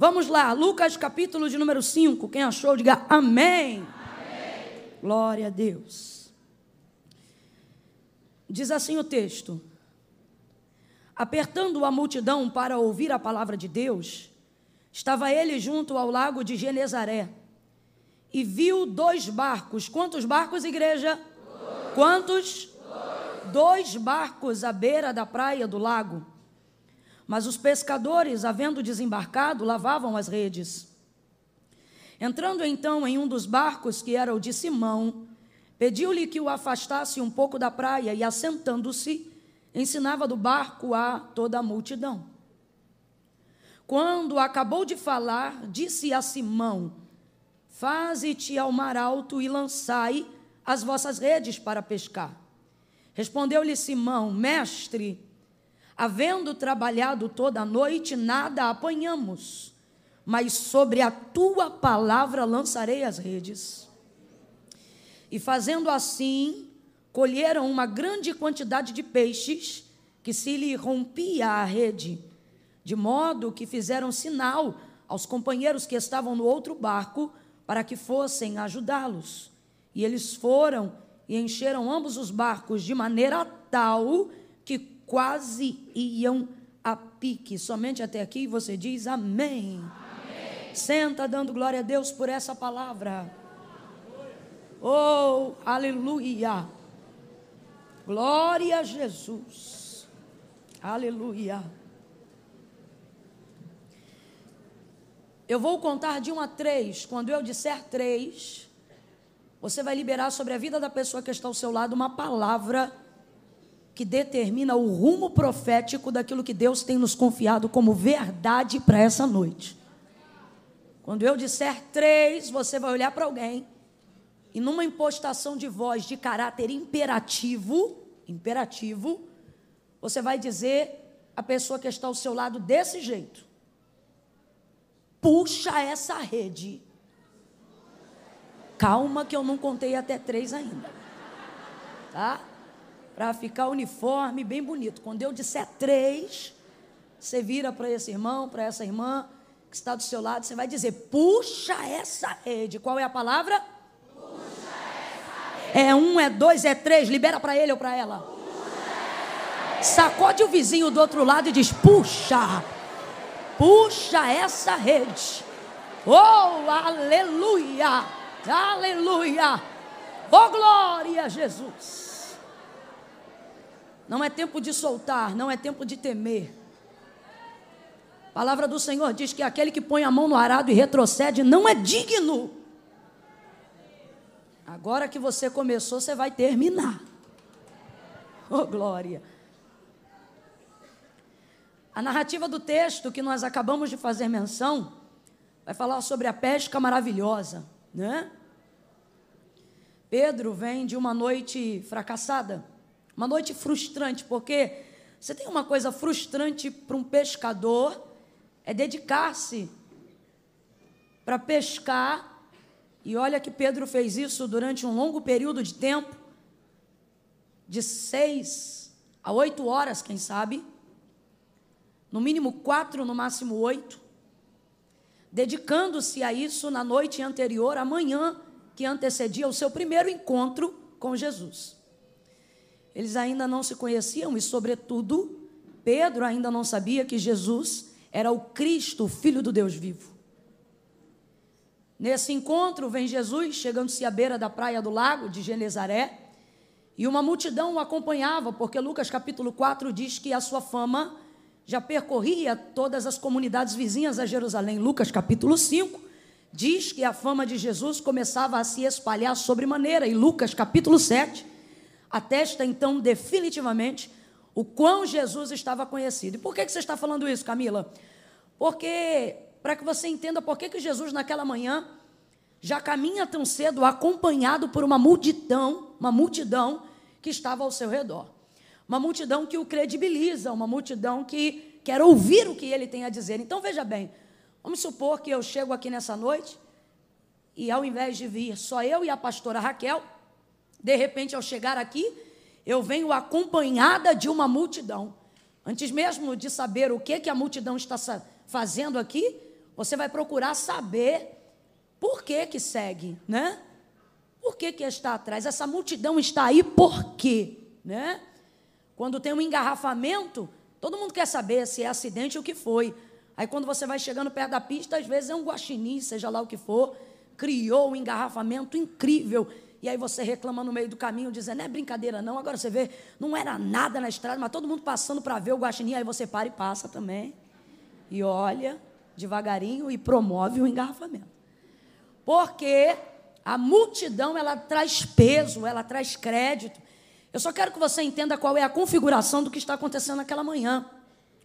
Vamos lá, Lucas capítulo de número 5. Quem achou, diga amém. amém. Glória a Deus. Diz assim o texto: Apertando a multidão para ouvir a palavra de Deus, estava ele junto ao lago de Genezaré e viu dois barcos. Quantos barcos, igreja? Dois. Quantos? Dois. dois barcos à beira da praia do lago. Mas os pescadores, havendo desembarcado, lavavam as redes. Entrando então em um dos barcos, que era o de Simão, pediu-lhe que o afastasse um pouco da praia e, assentando-se, ensinava do barco a toda a multidão. Quando acabou de falar, disse a Simão: Faze-te ao mar alto e lançai as vossas redes para pescar. Respondeu-lhe Simão: Mestre, havendo trabalhado toda a noite, nada apanhamos, mas sobre a tua palavra lançarei as redes. E fazendo assim, colheram uma grande quantidade de peixes, que se lhe rompia a rede, de modo que fizeram sinal aos companheiros que estavam no outro barco para que fossem ajudá-los. E eles foram e encheram ambos os barcos de maneira tal que quase iam a pique. Somente até aqui você diz amém. amém. Senta dando glória a Deus por essa palavra. Oh, aleluia. Glória a Jesus. Aleluia. Eu vou contar de um a três. Quando eu disser três, você vai liberar sobre a vida da pessoa que está ao seu lado uma palavra que determina o rumo profético daquilo que Deus tem nos confiado como verdade para essa noite. Quando eu disser três, você vai olhar para alguém e numa impostação de voz de caráter imperativo, imperativo, você vai dizer à pessoa que está ao seu lado desse jeito: puxa essa rede. Calma que eu não contei até três ainda. Tá? Para ficar uniforme, bem bonito. Quando eu disser três, você vira para esse irmão, para essa irmã que está do seu lado, você vai dizer: puxa essa rede. Qual é a palavra? É um, é dois, é três. Libera para ele ou para ela. Sacode o vizinho do outro lado e diz: Puxa, puxa essa rede. Oh, aleluia, aleluia. Oh, glória a Jesus. Não é tempo de soltar, não é tempo de temer. A palavra do Senhor diz que aquele que põe a mão no arado e retrocede não é digno. Agora que você começou, você vai terminar. Oh, glória. A narrativa do texto que nós acabamos de fazer menção vai falar sobre a pesca maravilhosa, né? Pedro vem de uma noite fracassada, uma noite frustrante, porque você tem uma coisa frustrante para um pescador é dedicar-se para pescar e olha que Pedro fez isso durante um longo período de tempo de seis a oito horas, quem sabe, no mínimo quatro, no máximo oito, dedicando-se a isso na noite anterior, à manhã que antecedia o seu primeiro encontro com Jesus. Eles ainda não se conheciam e, sobretudo, Pedro ainda não sabia que Jesus era o Cristo, o Filho do Deus vivo. Nesse encontro vem Jesus, chegando-se à beira da praia do lago de Genezaré, e uma multidão o acompanhava, porque Lucas capítulo 4 diz que a sua fama já percorria todas as comunidades vizinhas a Jerusalém. Lucas capítulo 5 diz que a fama de Jesus começava a se espalhar sobremaneira, e Lucas capítulo 7 atesta então definitivamente o quão Jesus estava conhecido. E por que, que você está falando isso, Camila? Porque para que você entenda por que, que Jesus, naquela manhã, já caminha tão cedo, acompanhado por uma multidão, uma multidão que estava ao seu redor. Uma multidão que o credibiliza, uma multidão que quer ouvir o que ele tem a dizer. Então, veja bem, vamos supor que eu chego aqui nessa noite e, ao invés de vir só eu e a pastora Raquel, de repente, ao chegar aqui, eu venho acompanhada de uma multidão. Antes mesmo de saber o que, que a multidão está fazendo aqui, você vai procurar saber por que que segue, né? Por que que está atrás? Essa multidão está aí por quê, né? Quando tem um engarrafamento, todo mundo quer saber se é acidente ou o que foi. Aí quando você vai chegando perto da pista, às vezes é um guaxinim, seja lá o que for, criou um engarrafamento incrível. E aí você reclama no meio do caminho, dizendo, não é brincadeira não, agora você vê, não era nada na estrada, mas todo mundo passando para ver o guaxinim, aí você para e passa também. E olha, devagarinho, e promove o engarrafamento. Porque a multidão, ela traz peso, ela traz crédito. Eu só quero que você entenda qual é a configuração do que está acontecendo naquela manhã.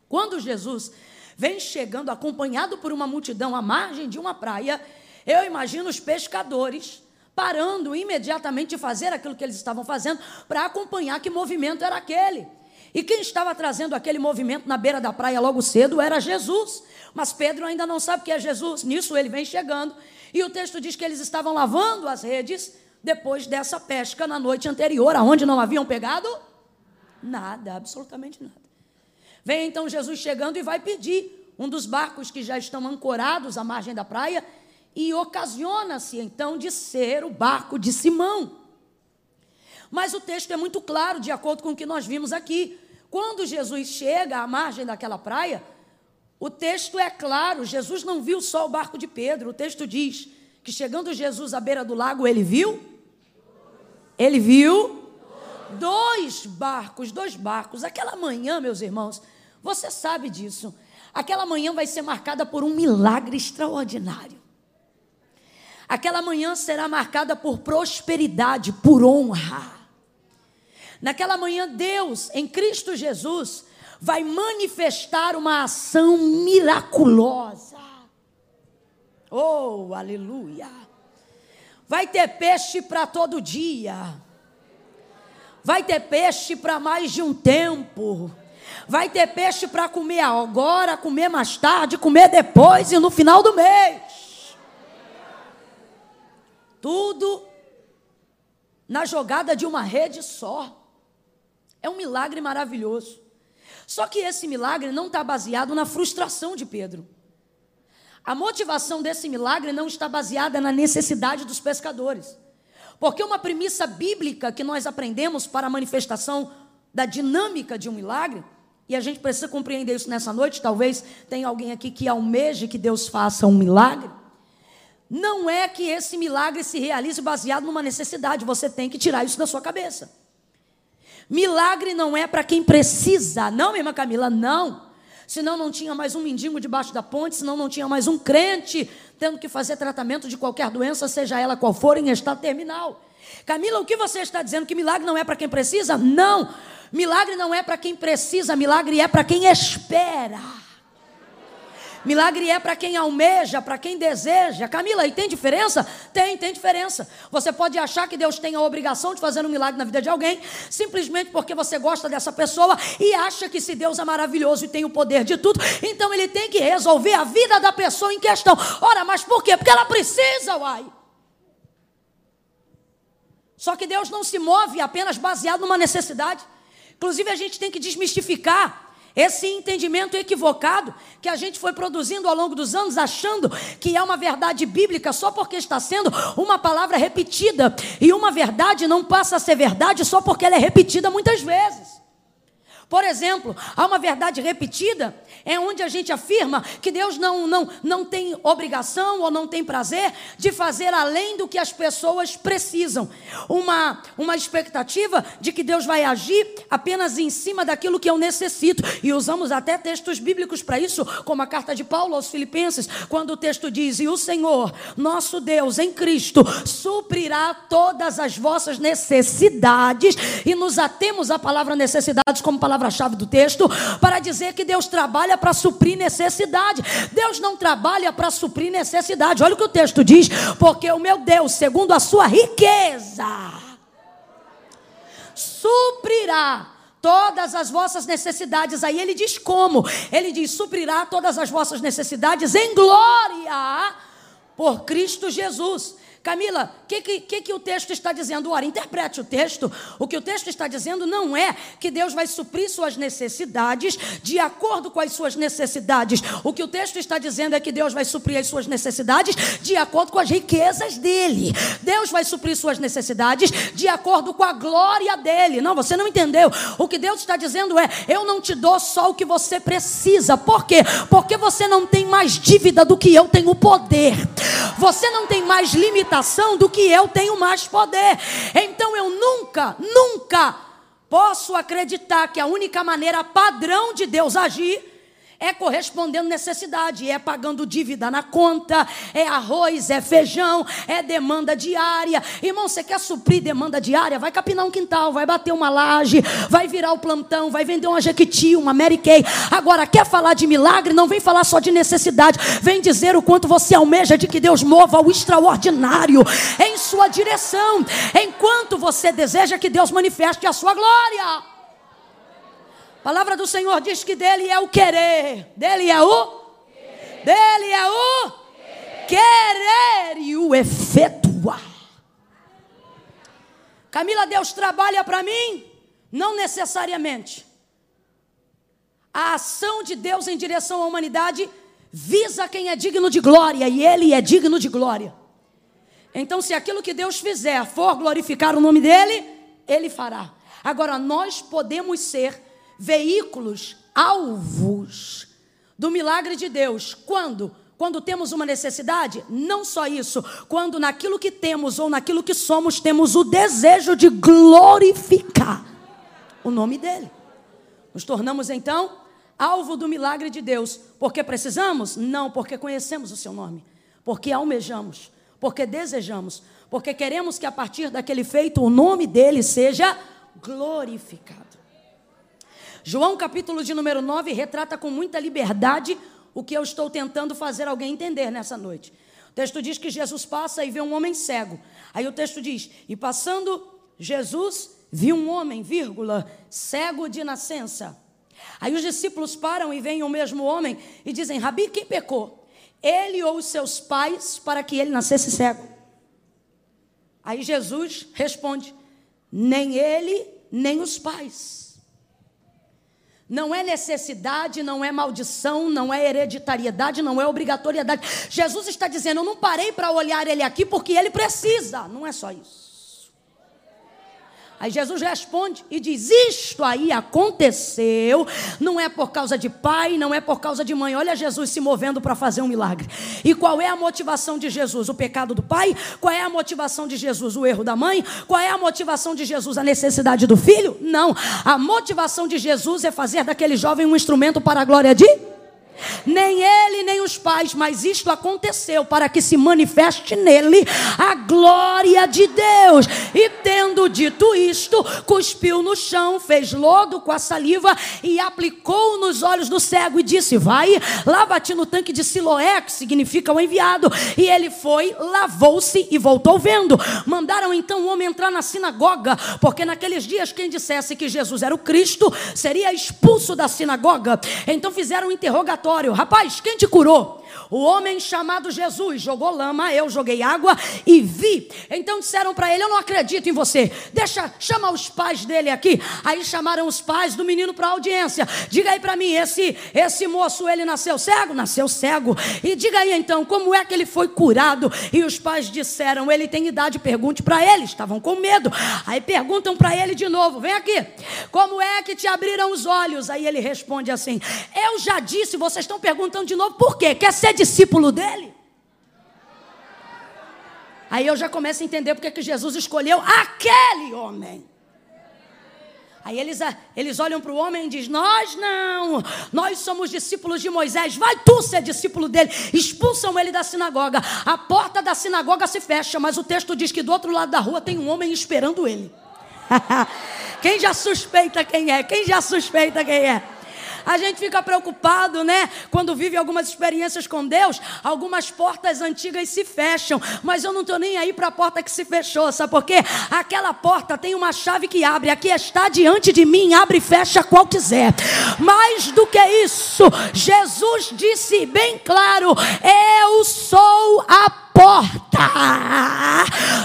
Quando Jesus vem chegando acompanhado por uma multidão à margem de uma praia, eu imagino os pescadores parando imediatamente de fazer aquilo que eles estavam fazendo para acompanhar que movimento era aquele. E quem estava trazendo aquele movimento na beira da praia logo cedo era Jesus. Mas Pedro ainda não sabe que é Jesus. Nisso ele vem chegando. E o texto diz que eles estavam lavando as redes depois dessa pesca na noite anterior, aonde não haviam pegado nada, absolutamente nada. Vem então Jesus chegando e vai pedir um dos barcos que já estão ancorados à margem da praia e ocasiona-se então de ser o barco de Simão. Mas o texto é muito claro, de acordo com o que nós vimos aqui. Quando Jesus chega à margem daquela praia, o texto é claro, Jesus não viu só o barco de Pedro. O texto diz que chegando Jesus à beira do lago, ele viu? Ele viu dois barcos, dois barcos. Aquela manhã, meus irmãos, você sabe disso. Aquela manhã vai ser marcada por um milagre extraordinário. Aquela manhã será marcada por prosperidade, por honra. Naquela manhã, Deus, em Cristo Jesus, vai manifestar uma ação miraculosa. Oh, aleluia! Vai ter peixe para todo dia. Vai ter peixe para mais de um tempo. Vai ter peixe para comer agora, comer mais tarde, comer depois e no final do mês. Tudo na jogada de uma rede só. É um milagre maravilhoso. Só que esse milagre não está baseado na frustração de Pedro. A motivação desse milagre não está baseada na necessidade dos pescadores. Porque uma premissa bíblica que nós aprendemos para a manifestação da dinâmica de um milagre e a gente precisa compreender isso nessa noite. Talvez tenha alguém aqui que almeje que Deus faça um milagre. Não é que esse milagre se realize baseado numa necessidade, você tem que tirar isso da sua cabeça. Milagre não é para quem precisa, não, minha irmã Camila, não. Senão não tinha mais um mendigo debaixo da ponte, senão não tinha mais um crente tendo que fazer tratamento de qualquer doença, seja ela qual for, em estado terminal. Camila, o que você está dizendo? Que milagre não é para quem precisa? Não. Milagre não é para quem precisa, milagre é para quem espera. Milagre é para quem almeja, para quem deseja. Camila, e tem diferença? Tem, tem diferença. Você pode achar que Deus tem a obrigação de fazer um milagre na vida de alguém, simplesmente porque você gosta dessa pessoa e acha que se Deus é maravilhoso e tem o poder de tudo, então ele tem que resolver a vida da pessoa em questão. Ora, mas por quê? Porque ela precisa, uai. Só que Deus não se move apenas baseado numa necessidade. Inclusive, a gente tem que desmistificar esse entendimento equivocado que a gente foi produzindo ao longo dos anos, achando que é uma verdade bíblica só porque está sendo uma palavra repetida. E uma verdade não passa a ser verdade só porque ela é repetida muitas vezes. Por exemplo, há uma verdade repetida, é onde a gente afirma que Deus não, não, não tem obrigação ou não tem prazer de fazer além do que as pessoas precisam. Uma, uma expectativa de que Deus vai agir apenas em cima daquilo que eu necessito. E usamos até textos bíblicos para isso, como a carta de Paulo aos Filipenses, quando o texto diz: E o Senhor, nosso Deus, em Cristo, suprirá todas as vossas necessidades. E nos atemos à palavra necessidades como palavra palavra-chave do texto, para dizer que Deus trabalha para suprir necessidade. Deus não trabalha para suprir necessidade. Olha o que o texto diz: porque o meu Deus, segundo a sua riqueza, suprirá todas as vossas necessidades. Aí ele diz como? Ele diz: suprirá todas as vossas necessidades em glória por Cristo Jesus. Camila, o que, que, que o texto está dizendo? Ora, interprete o texto. O que o texto está dizendo não é que Deus vai suprir suas necessidades de acordo com as suas necessidades. O que o texto está dizendo é que Deus vai suprir as suas necessidades de acordo com as riquezas dele. Deus vai suprir suas necessidades de acordo com a glória dele. Não, você não entendeu. O que Deus está dizendo é: eu não te dou só o que você precisa. Por quê? Porque você não tem mais dívida do que eu tenho poder. Você não tem mais limitação do que eu tenho mais poder. Então eu nunca, nunca posso acreditar que a única maneira padrão de Deus agir é correspondendo necessidade, é pagando dívida na conta, é arroz, é feijão, é demanda diária. Irmão, você quer suprir demanda diária? Vai capinar um quintal, vai bater uma laje, vai virar o plantão, vai vender uma jequiti, uma Mary Kay. Agora, quer falar de milagre? Não vem falar só de necessidade, vem dizer o quanto você almeja de que Deus mova o extraordinário em sua direção, enquanto você deseja que Deus manifeste a sua glória. Palavra do Senhor diz que dele é o querer, dele é o querer. dele é o querer. querer e o efetuar. Camila, Deus trabalha para mim? Não necessariamente. A ação de Deus em direção à humanidade visa quem é digno de glória e ele é digno de glória. Então, se aquilo que Deus fizer for glorificar o nome dele, ele fará. Agora, nós podemos ser veículos, alvos do milagre de Deus. Quando? Quando temos uma necessidade, não só isso, quando naquilo que temos ou naquilo que somos temos o desejo de glorificar o nome dele. Nos tornamos então alvo do milagre de Deus, porque precisamos? Não, porque conhecemos o seu nome, porque almejamos, porque desejamos, porque queremos que a partir daquele feito o nome dele seja glorificado. João, capítulo de número 9, retrata com muita liberdade o que eu estou tentando fazer alguém entender nessa noite. O texto diz que Jesus passa e vê um homem cego. Aí o texto diz: E passando Jesus, viu um homem, vírgula, cego de nascença. Aí os discípulos param e veem o mesmo homem e dizem: Rabi, quem pecou? Ele ou os seus pais para que ele nascesse cego? Aí Jesus responde: Nem ele, nem os pais não é necessidade, não é maldição, não é hereditariedade, não é obrigatoriedade. Jesus está dizendo: eu não parei para olhar ele aqui porque ele precisa. Não é só isso. Aí Jesus responde e diz: Isto aí aconteceu, não é por causa de pai, não é por causa de mãe. Olha Jesus se movendo para fazer um milagre. E qual é a motivação de Jesus? O pecado do pai? Qual é a motivação de Jesus? O erro da mãe? Qual é a motivação de Jesus? A necessidade do filho? Não. A motivação de Jesus é fazer daquele jovem um instrumento para a glória de nem ele, nem os pais, mas isto aconteceu para que se manifeste nele a glória de Deus. E tendo dito isto, cuspiu no chão, fez lodo com a saliva e aplicou nos olhos do cego e disse: Vai, lava-te no tanque de Siloé, que significa o enviado. E ele foi, lavou-se e voltou vendo. Mandaram então o homem entrar na sinagoga, porque naqueles dias quem dissesse que Jesus era o Cristo seria expulso da sinagoga. Então fizeram um interrogatório Rapaz, quem te curou? O homem chamado Jesus jogou lama, eu joguei água e vi. Então disseram para ele: Eu não acredito em você. Deixa, chama os pais dele aqui. Aí chamaram os pais do menino para audiência. Diga aí para mim: esse, esse moço, ele nasceu cego? Nasceu cego. E diga aí então, como é que ele foi curado? E os pais disseram: Ele tem idade, pergunte para ele. Estavam com medo. Aí perguntam para ele de novo: Vem aqui. Como é que te abriram os olhos? Aí ele responde assim: Eu já disse, vocês estão perguntando de novo por quê? Quer ser discípulo dele? Aí eu já começo a entender porque que Jesus escolheu aquele homem. Aí eles, eles olham para o homem e dizem: Nós não, nós somos discípulos de Moisés, vai tu ser discípulo dele. Expulsam ele da sinagoga. A porta da sinagoga se fecha, mas o texto diz que do outro lado da rua tem um homem esperando ele. quem já suspeita quem é? Quem já suspeita quem é? A gente fica preocupado, né? Quando vive algumas experiências com Deus, algumas portas antigas se fecham. Mas eu não estou nem aí para a porta que se fechou, sabe por quê? Aquela porta tem uma chave que abre. Aqui está diante de mim, abre e fecha qual quiser. Mais do que isso, Jesus disse bem claro: Eu sou a porta.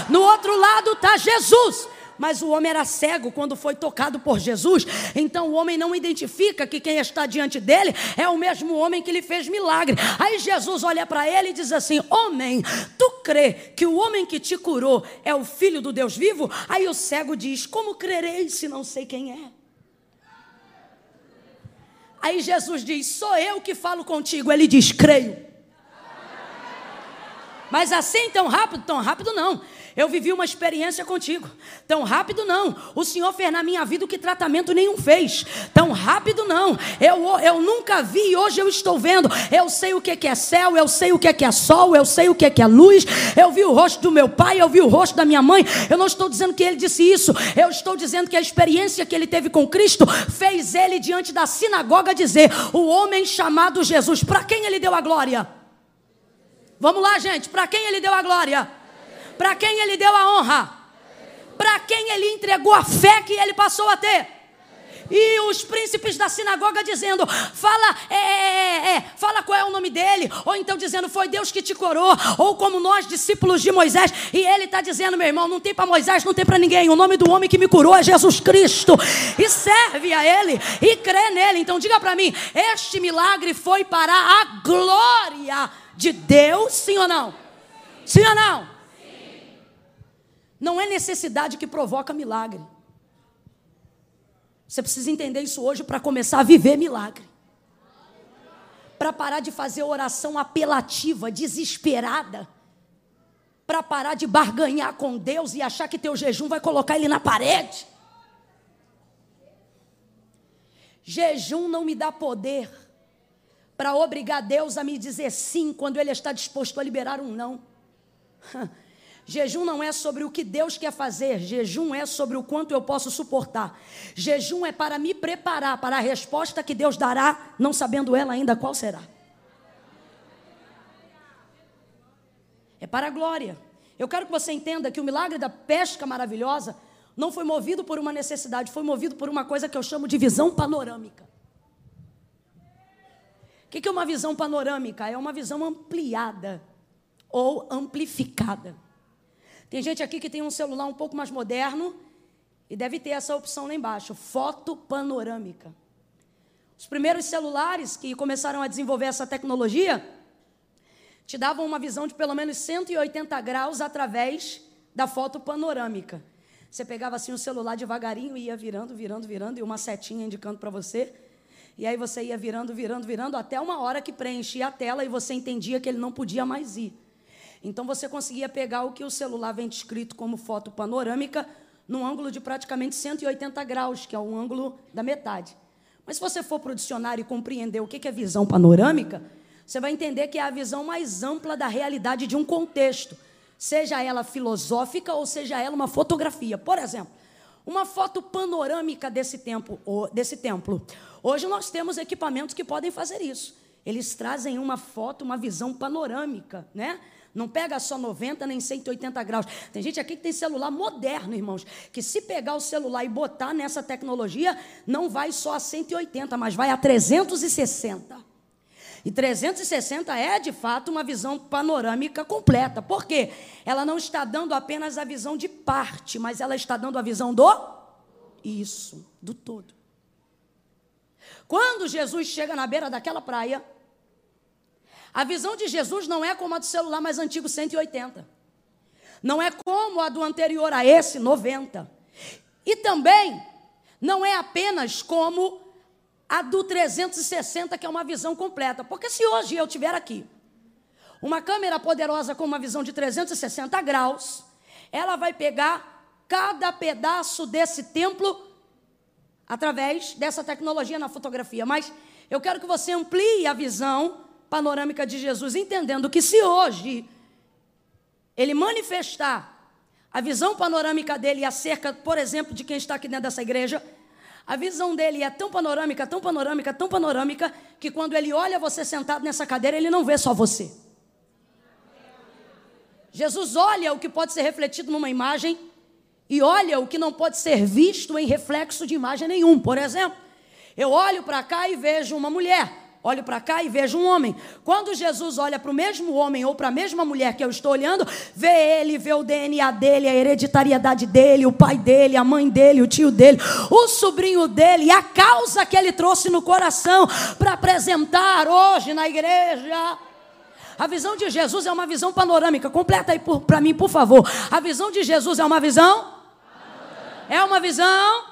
No outro lado está Jesus. Mas o homem era cego quando foi tocado por Jesus. Então o homem não identifica que quem está diante dele é o mesmo homem que lhe fez milagre. Aí Jesus olha para ele e diz assim: Homem, tu crê que o homem que te curou é o filho do Deus vivo? Aí o cego diz: Como crerei se não sei quem é? Aí Jesus diz: Sou eu que falo contigo. Ele diz: Creio. Mas assim tão rápido, tão rápido não. Eu vivi uma experiência contigo. Tão rápido não. O Senhor fez na minha vida o que tratamento nenhum fez. Tão rápido não. Eu, eu nunca vi e hoje eu estou vendo. Eu sei o que é céu, eu sei o que é sol, eu sei o que é luz. Eu vi o rosto do meu pai, eu vi o rosto da minha mãe. Eu não estou dizendo que ele disse isso. Eu estou dizendo que a experiência que ele teve com Cristo fez ele diante da sinagoga dizer: o homem chamado Jesus. Para quem ele deu a glória? Vamos lá, gente. Para quem ele deu a glória? Para quem ele deu a honra? Para quem ele entregou a fé que ele passou a ter? E os príncipes da sinagoga dizendo: fala, é, é, é, fala qual é o nome dele. Ou então dizendo: foi Deus que te corou. Ou como nós, discípulos de Moisés. E ele está dizendo: meu irmão, não tem para Moisés, não tem para ninguém. O nome do homem que me curou é Jesus Cristo. E serve a ele e crê nele. Então diga para mim: este milagre foi para a glória de Deus, sim ou não? Sim ou não? Não é necessidade que provoca milagre. Você precisa entender isso hoje para começar a viver milagre. Para parar de fazer oração apelativa, desesperada. Para parar de barganhar com Deus e achar que teu jejum vai colocar ele na parede. Jejum não me dá poder para obrigar Deus a me dizer sim quando Ele está disposto a liberar um não. Jejum não é sobre o que Deus quer fazer, jejum é sobre o quanto eu posso suportar. Jejum é para me preparar para a resposta que Deus dará, não sabendo ela ainda qual será. É para a glória. Eu quero que você entenda que o milagre da pesca maravilhosa não foi movido por uma necessidade, foi movido por uma coisa que eu chamo de visão panorâmica. O que é uma visão panorâmica? É uma visão ampliada ou amplificada. Tem gente aqui que tem um celular um pouco mais moderno e deve ter essa opção lá embaixo, foto panorâmica. Os primeiros celulares que começaram a desenvolver essa tecnologia te davam uma visão de pelo menos 180 graus através da foto panorâmica. Você pegava assim o celular devagarinho e ia virando, virando, virando e uma setinha indicando para você. E aí você ia virando, virando, virando até uma hora que preenchia a tela e você entendia que ele não podia mais ir. Então você conseguia pegar o que o celular vem descrito como foto panorâmica num ângulo de praticamente 180 graus, que é o ângulo da metade. Mas se você for para o dicionário e compreender o que é visão panorâmica, você vai entender que é a visão mais ampla da realidade de um contexto, seja ela filosófica ou seja ela uma fotografia. Por exemplo, uma foto panorâmica desse, tempo, desse templo. Hoje nós temos equipamentos que podem fazer isso. Eles trazem uma foto, uma visão panorâmica, né? Não pega só 90 nem 180 graus. Tem gente aqui que tem celular moderno, irmãos, que se pegar o celular e botar nessa tecnologia, não vai só a 180, mas vai a 360. E 360 é, de fato, uma visão panorâmica completa. Por quê? Ela não está dando apenas a visão de parte, mas ela está dando a visão do isso, do todo. Quando Jesus chega na beira daquela praia, a visão de Jesus não é como a do celular mais antigo 180. Não é como a do anterior a esse 90. E também não é apenas como a do 360, que é uma visão completa. Porque se hoje eu tiver aqui uma câmera poderosa com uma visão de 360 graus, ela vai pegar cada pedaço desse templo através dessa tecnologia na fotografia. Mas eu quero que você amplie a visão panorâmica de Jesus, entendendo que se hoje ele manifestar a visão panorâmica dele acerca, por exemplo, de quem está aqui dentro dessa igreja, A visão dele é tão panorâmica, tão panorâmica, tão panorâmica, que quando ele olha você sentado nessa cadeira, ele não vê só você. Jesus olha o que pode ser refletido numa imagem e olha o que não pode ser visto em reflexo de imagem nenhum. Por exemplo, eu olho para cá e vejo uma mulher olho para cá e vejo um homem. Quando Jesus olha para o mesmo homem ou para a mesma mulher que eu estou olhando, vê ele, vê o DNA dele, a hereditariedade dele, o pai dele, a mãe dele, o tio dele, o sobrinho dele, e a causa que ele trouxe no coração para apresentar hoje na igreja. A visão de Jesus é uma visão panorâmica. Completa aí para mim, por favor. A visão de Jesus é uma visão? É uma visão?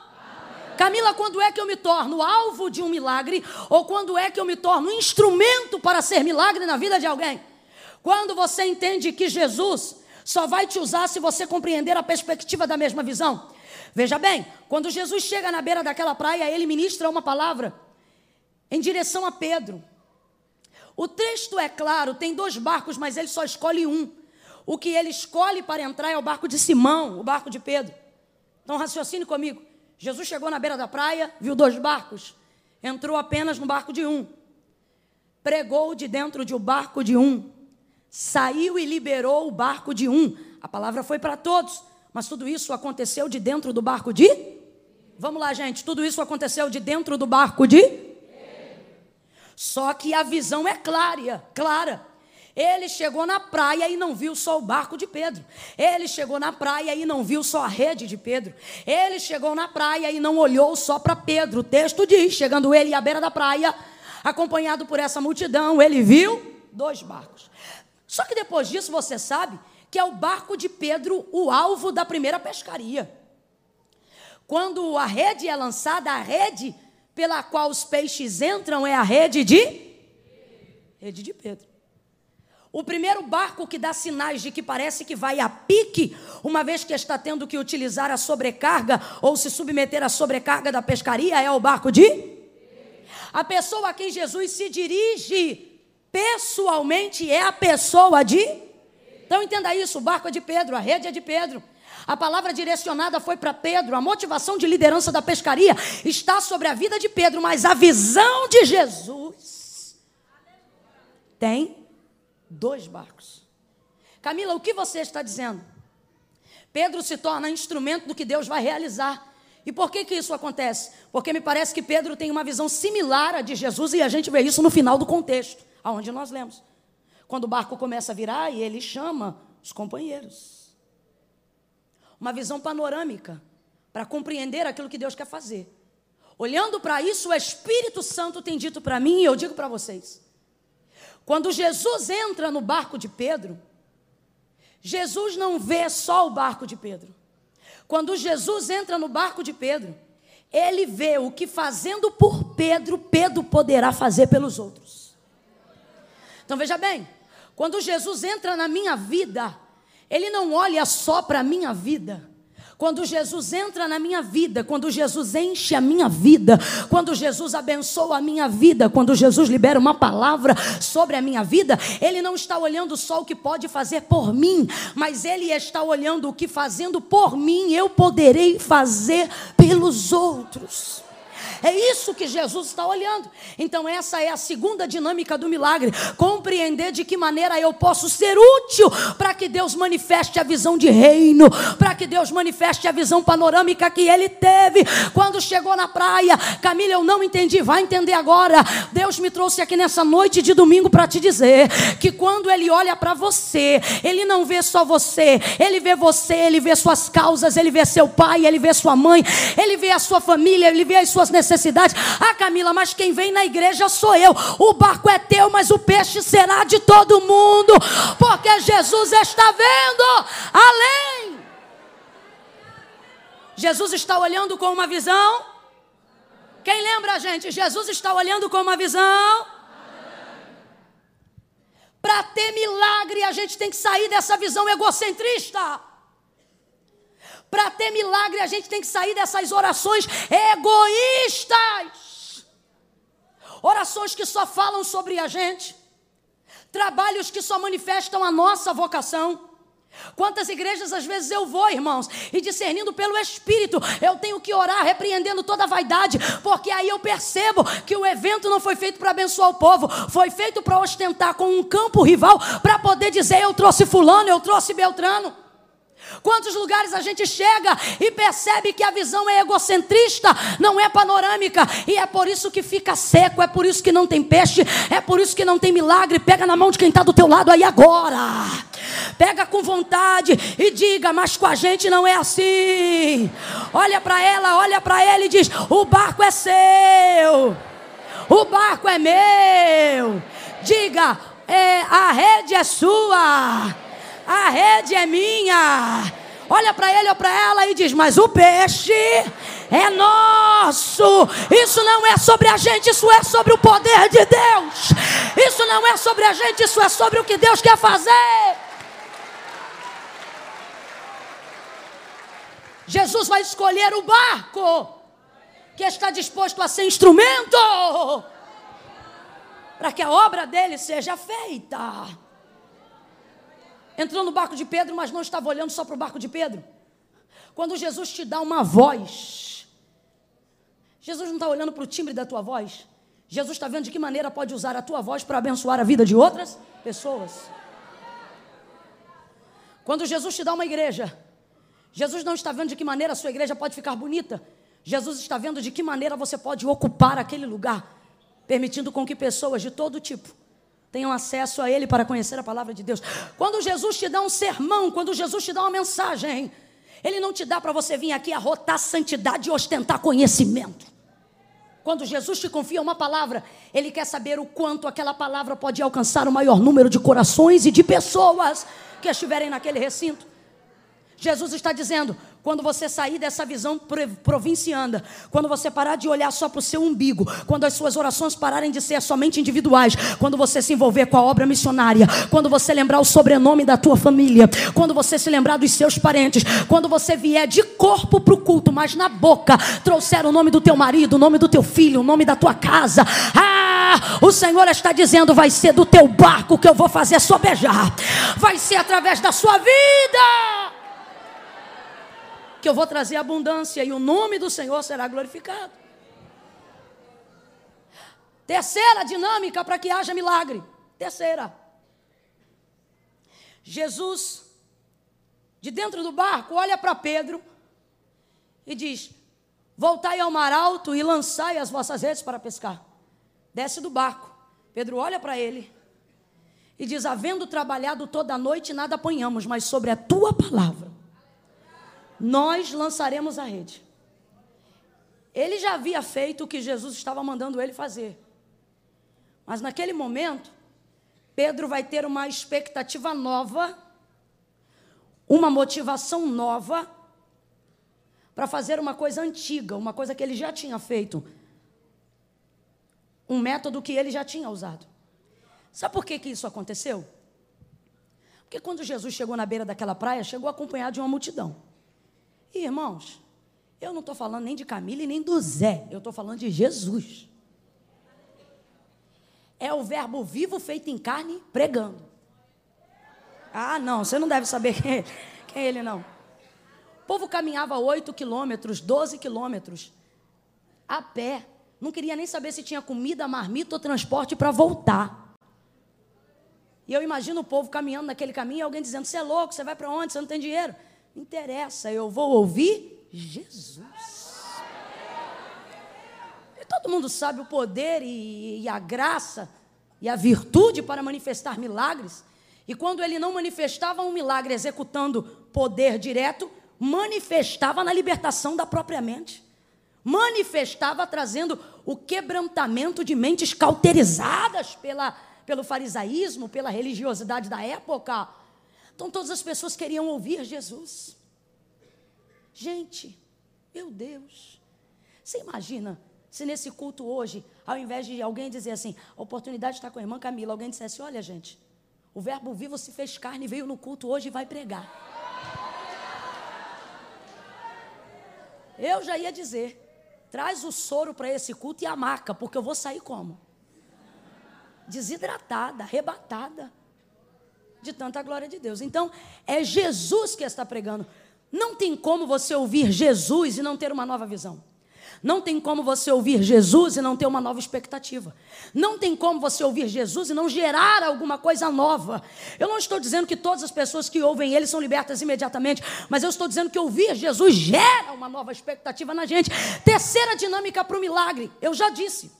Camila, quando é que eu me torno alvo de um milagre? Ou quando é que eu me torno instrumento para ser milagre na vida de alguém? Quando você entende que Jesus só vai te usar se você compreender a perspectiva da mesma visão. Veja bem, quando Jesus chega na beira daquela praia, ele ministra uma palavra em direção a Pedro. O texto é claro, tem dois barcos, mas ele só escolhe um. O que ele escolhe para entrar é o barco de Simão, o barco de Pedro. Então raciocine comigo. Jesus chegou na beira da praia, viu dois barcos, entrou apenas no barco de um, pregou de dentro de um barco de um, saiu e liberou o barco de um. A palavra foi para todos, mas tudo isso aconteceu de dentro do barco de? Vamos lá, gente, tudo isso aconteceu de dentro do barco de? Só que a visão é clara, clara. Ele chegou na praia e não viu só o barco de Pedro. Ele chegou na praia e não viu só a rede de Pedro. Ele chegou na praia e não olhou só para Pedro. O texto diz: chegando ele à beira da praia, acompanhado por essa multidão, ele viu dois barcos. Só que depois disso você sabe que é o barco de Pedro o alvo da primeira pescaria. Quando a rede é lançada, a rede pela qual os peixes entram é a rede de rede de Pedro. O primeiro barco que dá sinais de que parece que vai a pique, uma vez que está tendo que utilizar a sobrecarga ou se submeter à sobrecarga da pescaria, é o barco de? A pessoa a quem Jesus se dirige pessoalmente é a pessoa de? Então entenda isso: o barco é de Pedro, a rede é de Pedro. A palavra direcionada foi para Pedro, a motivação de liderança da pescaria está sobre a vida de Pedro, mas a visão de Jesus tem dois barcos. Camila, o que você está dizendo? Pedro se torna instrumento do que Deus vai realizar. E por que, que isso acontece? Porque me parece que Pedro tem uma visão similar à de Jesus e a gente vê isso no final do contexto, aonde nós lemos. Quando o barco começa a virar e ele chama os companheiros. Uma visão panorâmica para compreender aquilo que Deus quer fazer. Olhando para isso, o Espírito Santo tem dito para mim e eu digo para vocês: quando Jesus entra no barco de Pedro, Jesus não vê só o barco de Pedro. Quando Jesus entra no barco de Pedro, ele vê o que fazendo por Pedro, Pedro poderá fazer pelos outros. Então veja bem, quando Jesus entra na minha vida, ele não olha só para a minha vida, quando Jesus entra na minha vida, quando Jesus enche a minha vida, quando Jesus abençoa a minha vida, quando Jesus libera uma palavra sobre a minha vida, Ele não está olhando só o que pode fazer por mim, mas Ele está olhando o que fazendo por mim eu poderei fazer pelos outros. É isso que Jesus está olhando. Então, essa é a segunda dinâmica do milagre: compreender de que maneira eu posso ser útil para que Deus manifeste a visão de reino, para que Deus manifeste a visão panorâmica que ele teve quando chegou na praia. Camila, eu não entendi, vai entender agora. Deus me trouxe aqui nessa noite de domingo para te dizer que quando ele olha para você, ele não vê só você, ele vê você, ele vê suas causas, ele vê seu pai, ele vê sua mãe, ele vê a sua família, ele vê as suas necessidades necessidade. Ah, Camila, mas quem vem na igreja sou eu. O barco é teu, mas o peixe será de todo mundo, porque Jesus está vendo além. Jesus está olhando com uma visão. Quem lembra, gente? Jesus está olhando com uma visão. Para ter milagre, a gente tem que sair dessa visão egocentrista. Para ter milagre, a gente tem que sair dessas orações egoístas. Orações que só falam sobre a gente. Trabalhos que só manifestam a nossa vocação. Quantas igrejas às vezes eu vou, irmãos, e discernindo pelo Espírito, eu tenho que orar repreendendo toda a vaidade, porque aí eu percebo que o evento não foi feito para abençoar o povo, foi feito para ostentar com um campo rival, para poder dizer eu trouxe Fulano, eu trouxe Beltrano. Quantos lugares a gente chega e percebe que a visão é egocentrista, não é panorâmica, e é por isso que fica seco, é por isso que não tem peixe, é por isso que não tem milagre. Pega na mão de quem está do teu lado aí agora. Pega com vontade e diga, mas com a gente não é assim. Olha para ela, olha para ele e diz: o barco é seu, o barco é meu. Diga, é, a rede é sua a rede é minha. Olha para ele ou para ela e diz: Mas o peixe é nosso. Isso não é sobre a gente, isso é sobre o poder de Deus. Isso não é sobre a gente, isso é sobre o que Deus quer fazer. Jesus vai escolher o barco que está disposto a ser instrumento para que a obra dele seja feita entrou no barco de Pedro, mas não estava olhando só para o barco de Pedro. Quando Jesus te dá uma voz, Jesus não está olhando para o timbre da tua voz. Jesus está vendo de que maneira pode usar a tua voz para abençoar a vida de outras pessoas. Quando Jesus te dá uma igreja, Jesus não está vendo de que maneira a sua igreja pode ficar bonita. Jesus está vendo de que maneira você pode ocupar aquele lugar, permitindo com que pessoas de todo tipo tenham acesso a Ele para conhecer a palavra de Deus. Quando Jesus te dá um sermão, quando Jesus te dá uma mensagem, Ele não te dá para você vir aqui arrotar santidade e ostentar conhecimento. Quando Jesus te confia uma palavra, Ele quer saber o quanto aquela palavra pode alcançar o maior número de corações e de pessoas que estiverem naquele recinto. Jesus está dizendo: quando você sair dessa visão provinciana, quando você parar de olhar só para o seu umbigo, quando as suas orações pararem de ser somente individuais, quando você se envolver com a obra missionária, quando você lembrar o sobrenome da tua família, quando você se lembrar dos seus parentes, quando você vier de corpo para o culto, mas na boca trouxer o nome do teu marido, o nome do teu filho, o nome da tua casa, ah, o Senhor está dizendo: vai ser do teu barco que eu vou fazer sobejar, vai ser através da sua vida que eu vou trazer abundância e o nome do Senhor será glorificado. Terceira dinâmica para que haja milagre. Terceira. Jesus, de dentro do barco, olha para Pedro e diz: Voltai ao mar alto e lançai as vossas redes para pescar. Desce do barco. Pedro olha para ele e diz: Havendo trabalhado toda a noite, nada apanhamos, mas sobre a tua palavra nós lançaremos a rede. Ele já havia feito o que Jesus estava mandando ele fazer. Mas naquele momento, Pedro vai ter uma expectativa nova, uma motivação nova, para fazer uma coisa antiga, uma coisa que ele já tinha feito, um método que ele já tinha usado. Sabe por que, que isso aconteceu? Porque quando Jesus chegou na beira daquela praia, chegou acompanhado de uma multidão. E, irmãos, eu não estou falando nem de Camila e nem do Zé, eu estou falando de Jesus. É o verbo vivo feito em carne pregando. Ah, não, você não deve saber quem é, quem é ele, não. O povo caminhava 8 quilômetros, 12 quilômetros, a pé. Não queria nem saber se tinha comida, marmita ou transporte para voltar. E eu imagino o povo caminhando naquele caminho e alguém dizendo: Você é louco, você vai para onde? Você não tem dinheiro interessa, eu vou ouvir Jesus. E todo mundo sabe o poder e, e a graça e a virtude para manifestar milagres. E quando ele não manifestava um milagre executando poder direto, manifestava na libertação da própria mente. Manifestava trazendo o quebrantamento de mentes cauterizadas pela, pelo farisaísmo, pela religiosidade da época. Então todas as pessoas queriam ouvir Jesus. Gente, meu Deus. Você imagina se nesse culto hoje, ao invés de alguém dizer assim, a oportunidade está com a irmã Camila, alguém dissesse: Olha, gente, o Verbo vivo se fez carne, veio no culto hoje e vai pregar. Eu já ia dizer: traz o soro para esse culto e a maca, porque eu vou sair como? Desidratada, arrebatada. De tanta glória de Deus. Então, é Jesus que está pregando. Não tem como você ouvir Jesus e não ter uma nova visão. Não tem como você ouvir Jesus e não ter uma nova expectativa. Não tem como você ouvir Jesus e não gerar alguma coisa nova. Eu não estou dizendo que todas as pessoas que ouvem Ele são libertas imediatamente, mas eu estou dizendo que ouvir Jesus gera uma nova expectativa na gente. Terceira dinâmica para o milagre. Eu já disse: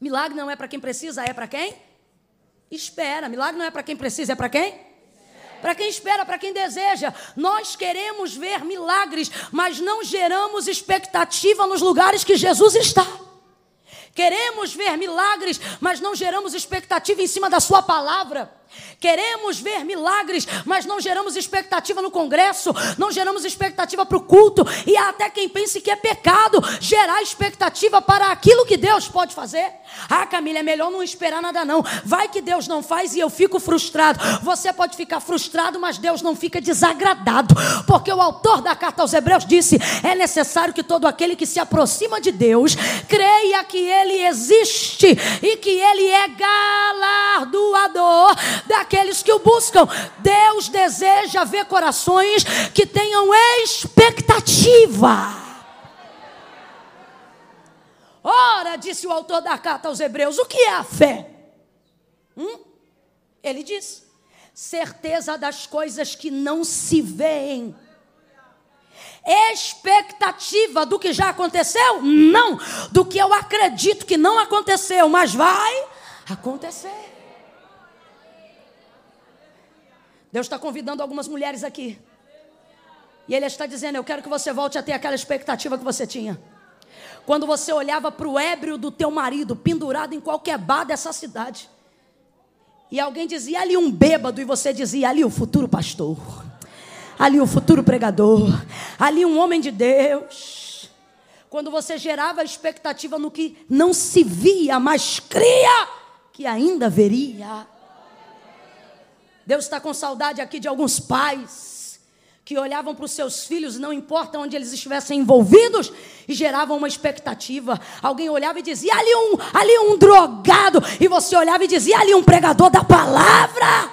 milagre não é para quem precisa, é para quem? Espera. Milagre não é para quem precisa, é para quem? para quem espera, para quem deseja. Nós queremos ver milagres, mas não geramos expectativa nos lugares que Jesus está. Queremos ver milagres, mas não geramos expectativa em cima da Sua palavra. Queremos ver milagres, mas não geramos expectativa no congresso, não geramos expectativa para o culto, e há até quem pense que é pecado gerar expectativa para aquilo que Deus pode fazer. Ah, Camila, é melhor não esperar nada, não. Vai que Deus não faz e eu fico frustrado. Você pode ficar frustrado, mas Deus não fica desagradado, porque o autor da carta aos Hebreus disse: é necessário que todo aquele que se aproxima de Deus creia que Ele existe e que Ele é galardoador daqueles que o buscam. Deus deseja ver corações que tenham expectativa. Ora, disse o autor da carta aos Hebreus, o que é a fé? Hum? Ele diz: certeza das coisas que não se veem. Expectativa do que já aconteceu? Não. Do que eu acredito que não aconteceu, mas vai acontecer. Deus está convidando algumas mulheres aqui. E Ele está dizendo: Eu quero que você volte a ter aquela expectativa que você tinha. Quando você olhava para o ébrio do teu marido pendurado em qualquer bar dessa cidade. E alguém dizia ali um bêbado, e você dizia ali o futuro pastor, ali o futuro pregador, ali um homem de Deus. Quando você gerava expectativa no que não se via, mas cria que ainda veria. Deus está com saudade aqui de alguns pais que olhavam para os seus filhos, não importa onde eles estivessem envolvidos, e geravam uma expectativa. Alguém olhava e dizia: ali um, ali um drogado, e você olhava e dizia: ali um pregador da palavra.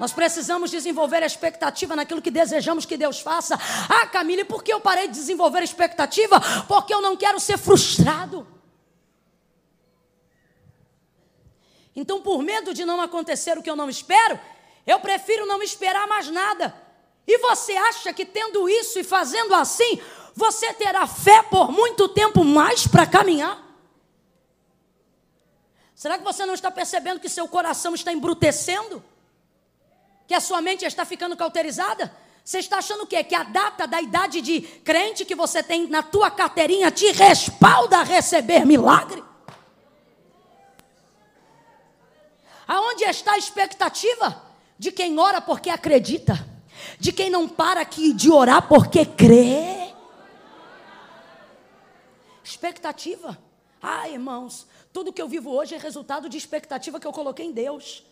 Nós precisamos desenvolver a expectativa naquilo que desejamos que Deus faça. Ah, Camille, por que eu parei de desenvolver a expectativa? Porque eu não quero ser frustrado. Então, por medo de não acontecer o que eu não espero, eu prefiro não esperar mais nada. E você acha que tendo isso e fazendo assim, você terá fé por muito tempo mais para caminhar? Será que você não está percebendo que seu coração está embrutecendo? Que a sua mente está ficando cauterizada? Você está achando o quê? Que a data da idade de crente que você tem na tua carteirinha te respalda a receber milagre? Aonde está a expectativa? De quem ora porque acredita, de quem não para aqui de orar porque crê. Expectativa. Ah, irmãos, tudo que eu vivo hoje é resultado de expectativa que eu coloquei em Deus.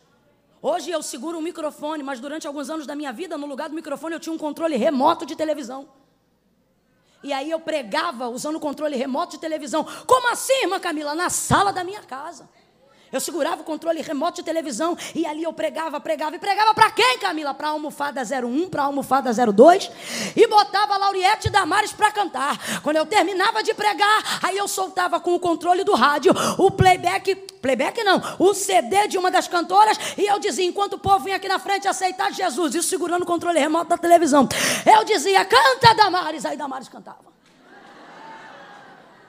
Hoje eu seguro um microfone, mas durante alguns anos da minha vida, no lugar do microfone, eu tinha um controle remoto de televisão. E aí eu pregava usando o controle remoto de televisão. Como assim, irmã Camila? Na sala da minha casa. Eu segurava o controle remoto de televisão e ali eu pregava, pregava. E pregava para quem, Camila? Para a almofada 01, para a almofada 02. E botava Lauriette e Damares para cantar. Quando eu terminava de pregar, aí eu soltava com o controle do rádio o playback. Playback não, o CD de uma das cantoras. E eu dizia, enquanto o povo vinha aqui na frente aceitar Jesus, isso segurando o controle remoto da televisão. Eu dizia, canta Damares. Aí Damares cantava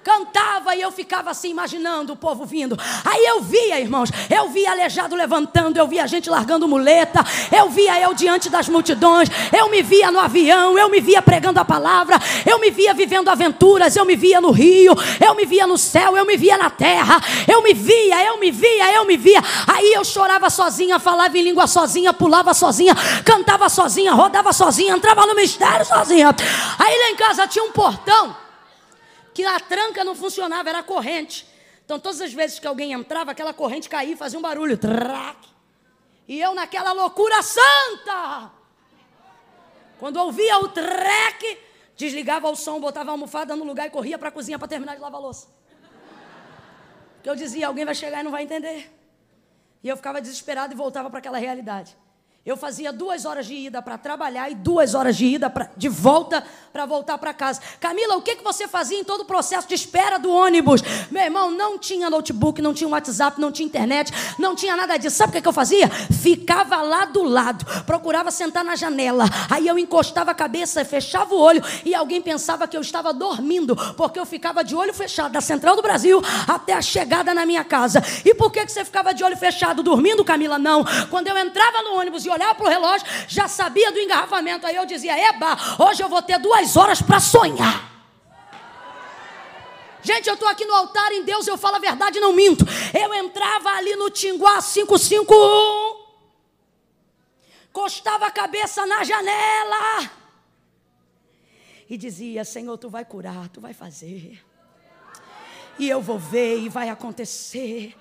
cantava e eu ficava assim imaginando o povo vindo. Aí eu via, irmãos, eu via aleijado levantando, eu via gente largando muleta, eu via eu diante das multidões, eu me via no avião, eu me via pregando a palavra, eu me via vivendo aventuras, eu me via no rio, eu me via no céu, eu me via na terra, eu me via, eu me via, eu me via. Aí eu chorava sozinha, falava em língua sozinha, pulava sozinha, cantava sozinha, rodava sozinha, entrava no mistério sozinha. Aí lá em casa tinha um portão que a tranca não funcionava, era a corrente. Então, todas as vezes que alguém entrava, aquela corrente caía e fazia um barulho. Trac. E eu, naquela loucura santa, quando ouvia o treque, desligava o som, botava a almofada no lugar e corria para a cozinha para terminar de lavar a louça. Porque eu dizia, alguém vai chegar e não vai entender. E eu ficava desesperado e voltava para aquela realidade. Eu fazia duas horas de ida para trabalhar e duas horas de ida pra, de volta para voltar para casa. Camila, o que, que você fazia em todo o processo de espera do ônibus? Meu irmão, não tinha notebook, não tinha WhatsApp, não tinha internet, não tinha nada disso. Sabe o que, que eu fazia? Ficava lá do lado, procurava sentar na janela. Aí eu encostava a cabeça, fechava o olho e alguém pensava que eu estava dormindo, porque eu ficava de olho fechado da Central do Brasil até a chegada na minha casa. E por que, que você ficava de olho fechado dormindo, Camila? Não. Quando eu entrava no ônibus e olhar para o relógio, já sabia do engarrafamento. Aí eu dizia: Eba, hoje eu vou ter duas horas para sonhar. Gente, eu estou aqui no altar em Deus, eu falo a verdade, não minto. Eu entrava ali no Tinguá 551, costava a cabeça na janela e dizia: Senhor, tu vai curar, tu vai fazer. E eu vou ver e vai acontecer.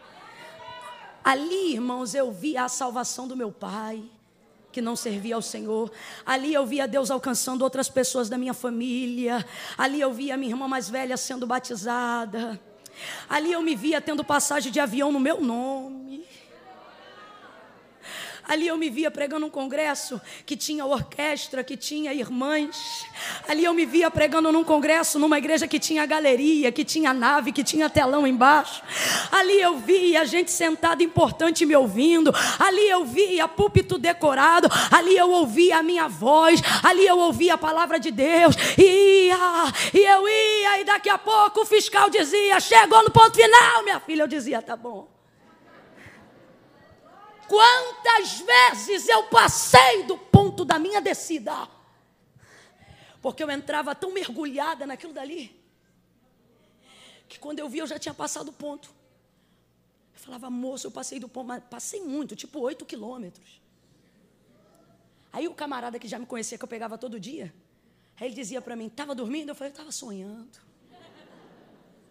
Ali, irmãos, eu vi a salvação do meu pai que não servia ao Senhor. Ali eu via Deus alcançando outras pessoas da minha família. Ali eu via minha irmã mais velha sendo batizada. Ali eu me via tendo passagem de avião no meu nome. Ali eu me via pregando um congresso que tinha orquestra, que tinha irmãs. Ali eu me via pregando num congresso, numa igreja que tinha galeria, que tinha nave, que tinha telão embaixo. Ali eu via gente sentada importante me ouvindo. Ali eu via púlpito decorado. Ali eu ouvia a minha voz. Ali eu ouvia a palavra de Deus. E ia, e eu ia, e daqui a pouco o fiscal dizia: Chegou no ponto final, minha filha. Eu dizia: Tá bom. Quantas vezes eu passei do ponto da minha descida? Porque eu entrava tão mergulhada naquilo dali, que quando eu vi eu já tinha passado o ponto. Eu falava, moço, eu passei do ponto, mas passei muito, tipo oito quilômetros. Aí o camarada que já me conhecia, que eu pegava todo dia, aí ele dizia para mim, estava dormindo? Eu falei, estava sonhando.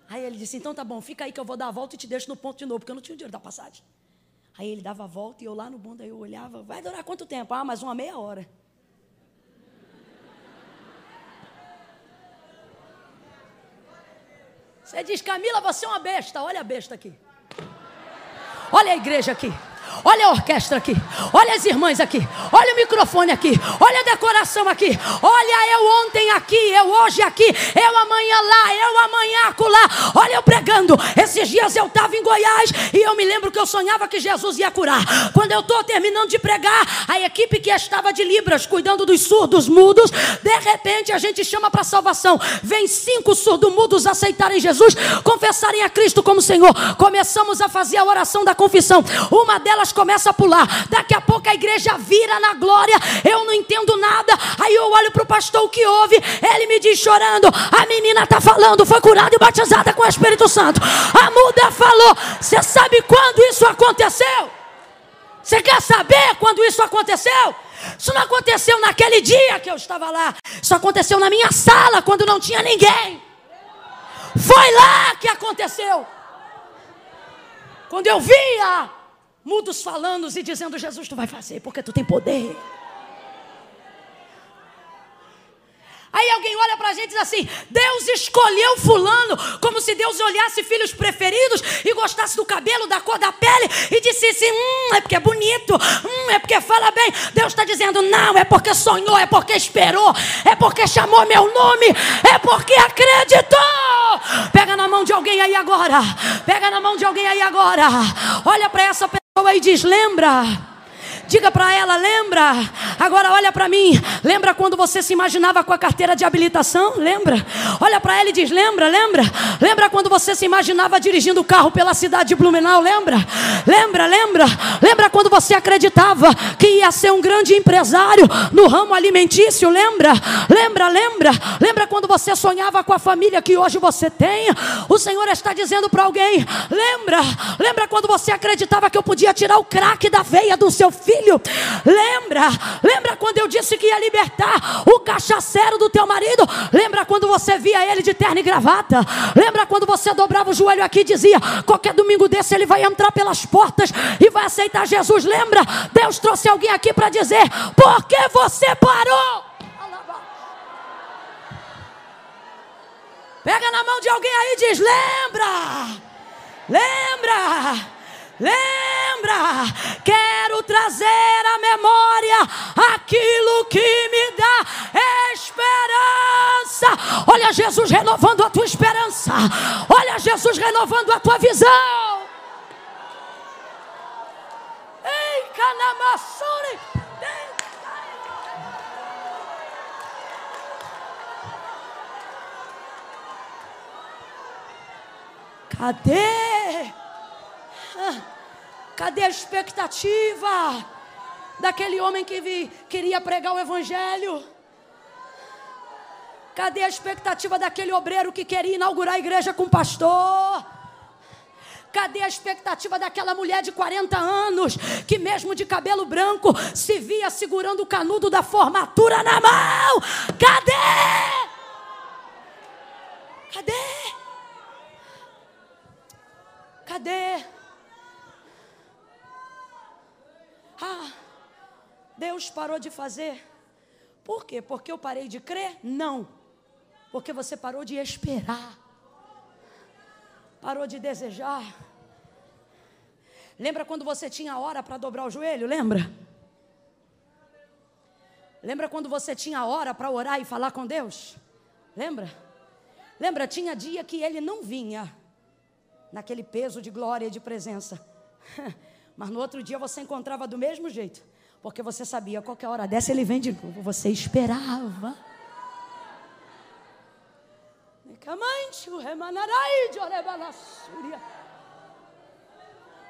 Aí ele disse, então tá bom, fica aí que eu vou dar a volta e te deixo no ponto de novo, porque eu não tinha o dinheiro da passagem. Aí ele dava a volta e eu lá no bonde, aí eu olhava, vai durar quanto tempo? Ah, mais uma meia hora. Você diz, Camila, você é uma besta. Olha a besta aqui. Olha a igreja aqui. Olha a orquestra aqui. Olha as irmãs aqui. Olha o microfone aqui. Olha a decoração aqui. Olha eu ontem aqui, eu hoje aqui, eu amanhã lá, eu amanhã acolá. Olha eu pregando. Esses dias eu estava em Goiás e eu me lembro que eu sonhava que Jesus ia curar. Quando eu estou terminando de pregar, a equipe que estava de Libras, cuidando dos surdos mudos, de repente a gente chama para salvação. Vem cinco surdos mudos aceitarem Jesus, confessarem a Cristo como Senhor. Começamos a fazer a oração da confissão. Uma delas elas começam a pular. Daqui a pouco a igreja vira na glória. Eu não entendo nada. Aí eu olho para o pastor, o que houve? Ele me diz chorando: a menina está falando, foi curada e batizada com o Espírito Santo. A muda falou. Você sabe quando isso aconteceu? Você quer saber quando isso aconteceu? Isso não aconteceu naquele dia que eu estava lá. Isso aconteceu na minha sala, quando não tinha ninguém. Foi lá que aconteceu. Quando eu via mudos falando e dizendo: Jesus, tu vai fazer porque tu tem poder. Aí alguém olha para a gente e diz assim: Deus escolheu Fulano, como se Deus olhasse filhos preferidos e gostasse do cabelo, da cor da pele e dissesse: Hum, é porque é bonito, hum, é porque fala bem. Deus está dizendo: Não, é porque sonhou, é porque esperou, é porque chamou meu nome, é porque acreditou. Pega na mão de alguém aí agora, pega na mão de alguém aí agora, olha para essa pessoa e diz: Lembra. Diga para ela, lembra? Agora olha para mim. Lembra quando você se imaginava com a carteira de habilitação? Lembra? Olha para ela e diz: "Lembra? Lembra? Lembra quando você se imaginava dirigindo o carro pela cidade de Blumenau? Lembra? Lembra? Lembra? Lembra quando você acreditava que ia ser um grande empresário no ramo alimentício? Lembra? Lembra? Lembra? Lembra quando você sonhava com a família que hoje você tem? O Senhor está dizendo para alguém: "Lembra? Lembra quando você acreditava que eu podia tirar o crack da veia do seu filho?" Filho. Lembra? Lembra quando eu disse que ia libertar o cachaceiro do teu marido? Lembra quando você via ele de terno e gravata? Lembra quando você dobrava o joelho aqui e dizia: qualquer domingo desse ele vai entrar pelas portas e vai aceitar Jesus? Lembra? Deus trouxe alguém aqui para dizer: por que você parou? Pega na mão de alguém aí e diz: lembra? Lembra? Lembra? Quero trazer à memória aquilo que me dá esperança. Olha Jesus renovando a tua esperança. Olha Jesus renovando a tua visão. Ei, Canamassuri. Cadê? Cadê a expectativa daquele homem que vi, queria pregar o evangelho? Cadê a expectativa daquele obreiro que queria inaugurar a igreja com pastor? Cadê a expectativa daquela mulher de 40 anos que, mesmo de cabelo branco, se via segurando o canudo da formatura na mão? Cadê? Cadê? Cadê? Ah, Deus parou de fazer. Por quê? Porque eu parei de crer? Não. Porque você parou de esperar. Parou de desejar. Lembra quando você tinha hora para dobrar o joelho? Lembra? Lembra quando você tinha hora para orar e falar com Deus? Lembra? Lembra, tinha dia que ele não vinha naquele peso de glória e de presença. Mas no outro dia você encontrava do mesmo jeito, porque você sabia, qualquer hora dessa ele vem de novo, você esperava.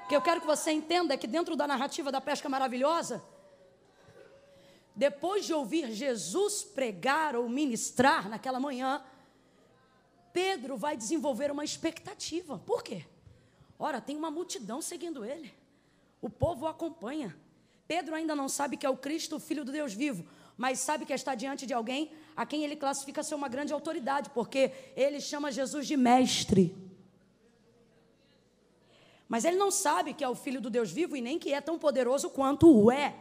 O que eu quero que você entenda é que dentro da narrativa da pesca maravilhosa, depois de ouvir Jesus pregar ou ministrar naquela manhã, Pedro vai desenvolver uma expectativa. Por quê? Ora, tem uma multidão seguindo ele. O povo o acompanha. Pedro ainda não sabe que é o Cristo, o Filho do Deus vivo, mas sabe que está diante de alguém a quem ele classifica ser uma grande autoridade, porque ele chama Jesus de mestre. Mas ele não sabe que é o Filho do Deus vivo e nem que é tão poderoso quanto o é.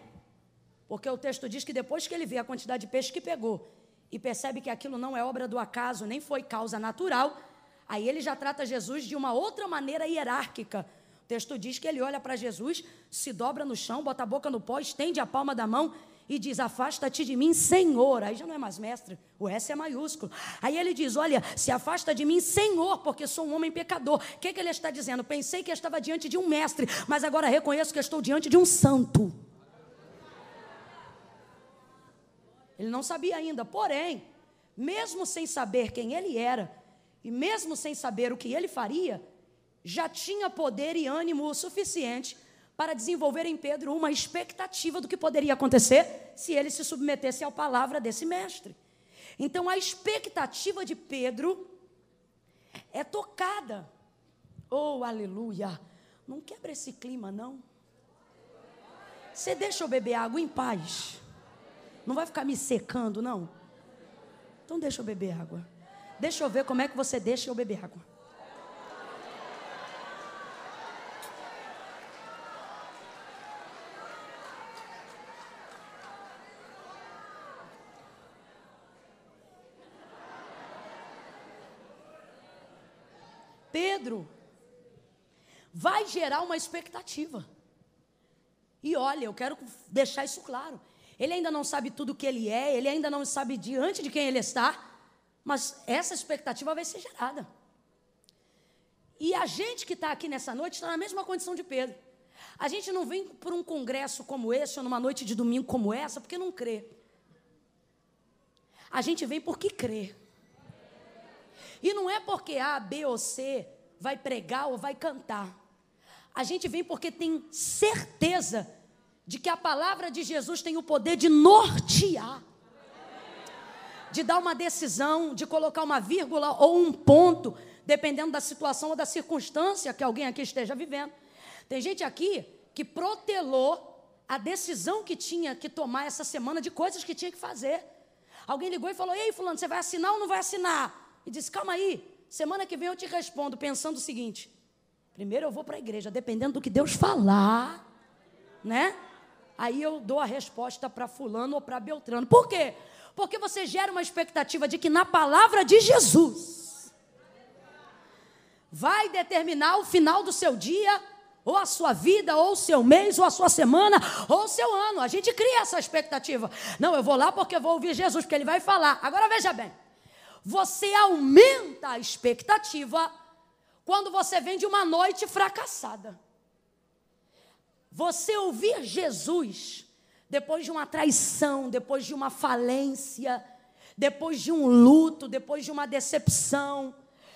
Porque o texto diz que depois que ele vê a quantidade de peixe que pegou e percebe que aquilo não é obra do acaso, nem foi causa natural, aí ele já trata Jesus de uma outra maneira hierárquica. Texto diz que ele olha para Jesus, se dobra no chão, bota a boca no pó, estende a palma da mão e diz: Afasta-te de mim, Senhor. Aí já não é mais mestre, o S é maiúsculo. Aí ele diz: Olha, se afasta de mim, Senhor, porque sou um homem pecador. O que, que ele está dizendo? Pensei que estava diante de um mestre, mas agora reconheço que estou diante de um santo. Ele não sabia ainda, porém, mesmo sem saber quem ele era, e mesmo sem saber o que ele faria, já tinha poder e ânimo o suficiente para desenvolver em Pedro uma expectativa do que poderia acontecer se ele se submetesse à palavra desse mestre. Então a expectativa de Pedro é tocada. Oh, aleluia! Não quebra esse clima, não. Você deixa eu beber água em paz. Não vai ficar me secando, não? Então deixa eu beber água. Deixa eu ver como é que você deixa eu beber água. Pedro vai gerar uma expectativa. E olha, eu quero deixar isso claro ele ainda não sabe tudo o que ele é, ele ainda não sabe diante de quem ele está, mas essa expectativa vai ser gerada. E a gente que está aqui nessa noite está na mesma condição de Pedro. A gente não vem por um congresso como esse, ou numa noite de domingo como essa, porque não crê. A gente vem porque crê. E não é porque A, B ou C vai pregar ou vai cantar. A gente vem porque tem certeza de que a palavra de Jesus tem o poder de nortear, de dar uma decisão, de colocar uma vírgula ou um ponto, dependendo da situação ou da circunstância que alguém aqui esteja vivendo. Tem gente aqui que protelou a decisão que tinha que tomar essa semana de coisas que tinha que fazer. Alguém ligou e falou: Ei, Fulano, você vai assinar ou não vai assinar? E disse: Calma aí, semana que vem eu te respondo, pensando o seguinte: primeiro eu vou para a igreja, dependendo do que Deus falar, né? aí eu dou a resposta para fulano ou para Beltrano. Por quê? Porque você gera uma expectativa de que na palavra de Jesus vai determinar o final do seu dia, ou a sua vida, ou o seu mês, ou a sua semana, ou o seu ano. A gente cria essa expectativa. Não, eu vou lá porque vou ouvir Jesus, porque ele vai falar. Agora veja bem. Você aumenta a expectativa quando você vem de uma noite fracassada. Você ouvir Jesus depois de uma traição, depois de uma falência, depois de um luto, depois de uma decepção,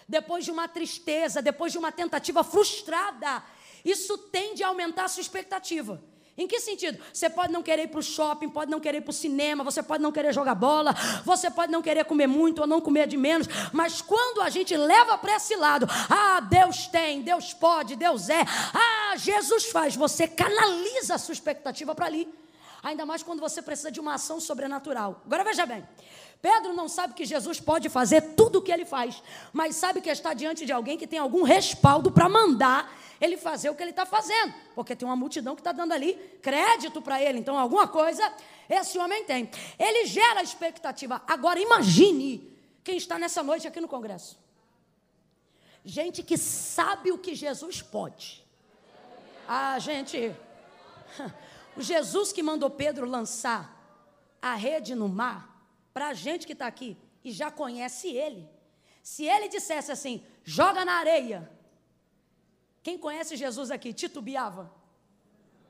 depois de uma tristeza, depois de uma tentativa frustrada, isso tende a aumentar a sua expectativa. Em que sentido? Você pode não querer ir para o shopping, pode não querer ir para o cinema, você pode não querer jogar bola, você pode não querer comer muito ou não comer de menos, mas quando a gente leva para esse lado, ah, Deus tem, Deus pode, Deus é, ah, Jesus faz, você canaliza a sua expectativa para ali. Ainda mais quando você precisa de uma ação sobrenatural. Agora veja bem. Pedro não sabe que Jesus pode fazer tudo o que ele faz, mas sabe que está diante de alguém que tem algum respaldo para mandar ele fazer o que ele está fazendo, porque tem uma multidão que está dando ali crédito para ele. Então, alguma coisa esse homem tem. Ele gera expectativa. Agora, imagine quem está nessa noite aqui no Congresso. Gente que sabe o que Jesus pode. Ah, gente. O Jesus que mandou Pedro lançar a rede no mar, para a gente que está aqui e já conhece ele. Se ele dissesse assim, joga na areia, quem conhece Jesus aqui titubeava?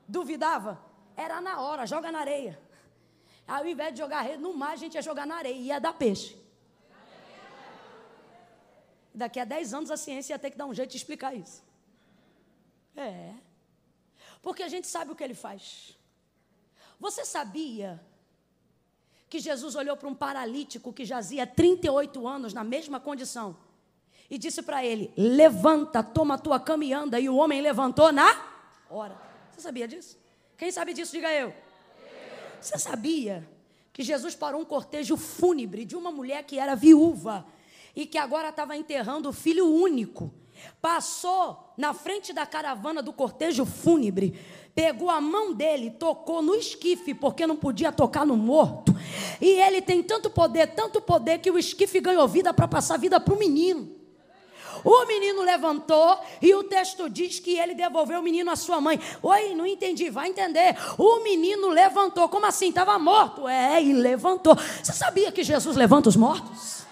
Duvidava? Era na hora, joga na areia. Ao invés de jogar rede no mar, a gente ia jogar na areia ia dar peixe. Daqui a 10 anos a ciência ia ter que dar um jeito de explicar isso. É. Porque a gente sabe o que ele faz. Você sabia que Jesus olhou para um paralítico que jazia 38 anos na mesma condição? E disse para ele: Levanta, toma a tua cama e anda. E o homem levantou na hora. Você sabia disso? Quem sabe disso, diga eu. Você sabia que Jesus parou um cortejo fúnebre de uma mulher que era viúva e que agora estava enterrando o filho único? Passou na frente da caravana do cortejo fúnebre, pegou a mão dele, tocou no esquife, porque não podia tocar no morto. E ele tem tanto poder, tanto poder, que o esquife ganhou vida para passar vida para o menino. O menino levantou e o texto diz que ele devolveu o menino à sua mãe. Oi, não entendi, vai entender. O menino levantou, como assim? Estava morto. É, e levantou. Você sabia que Jesus levanta os mortos?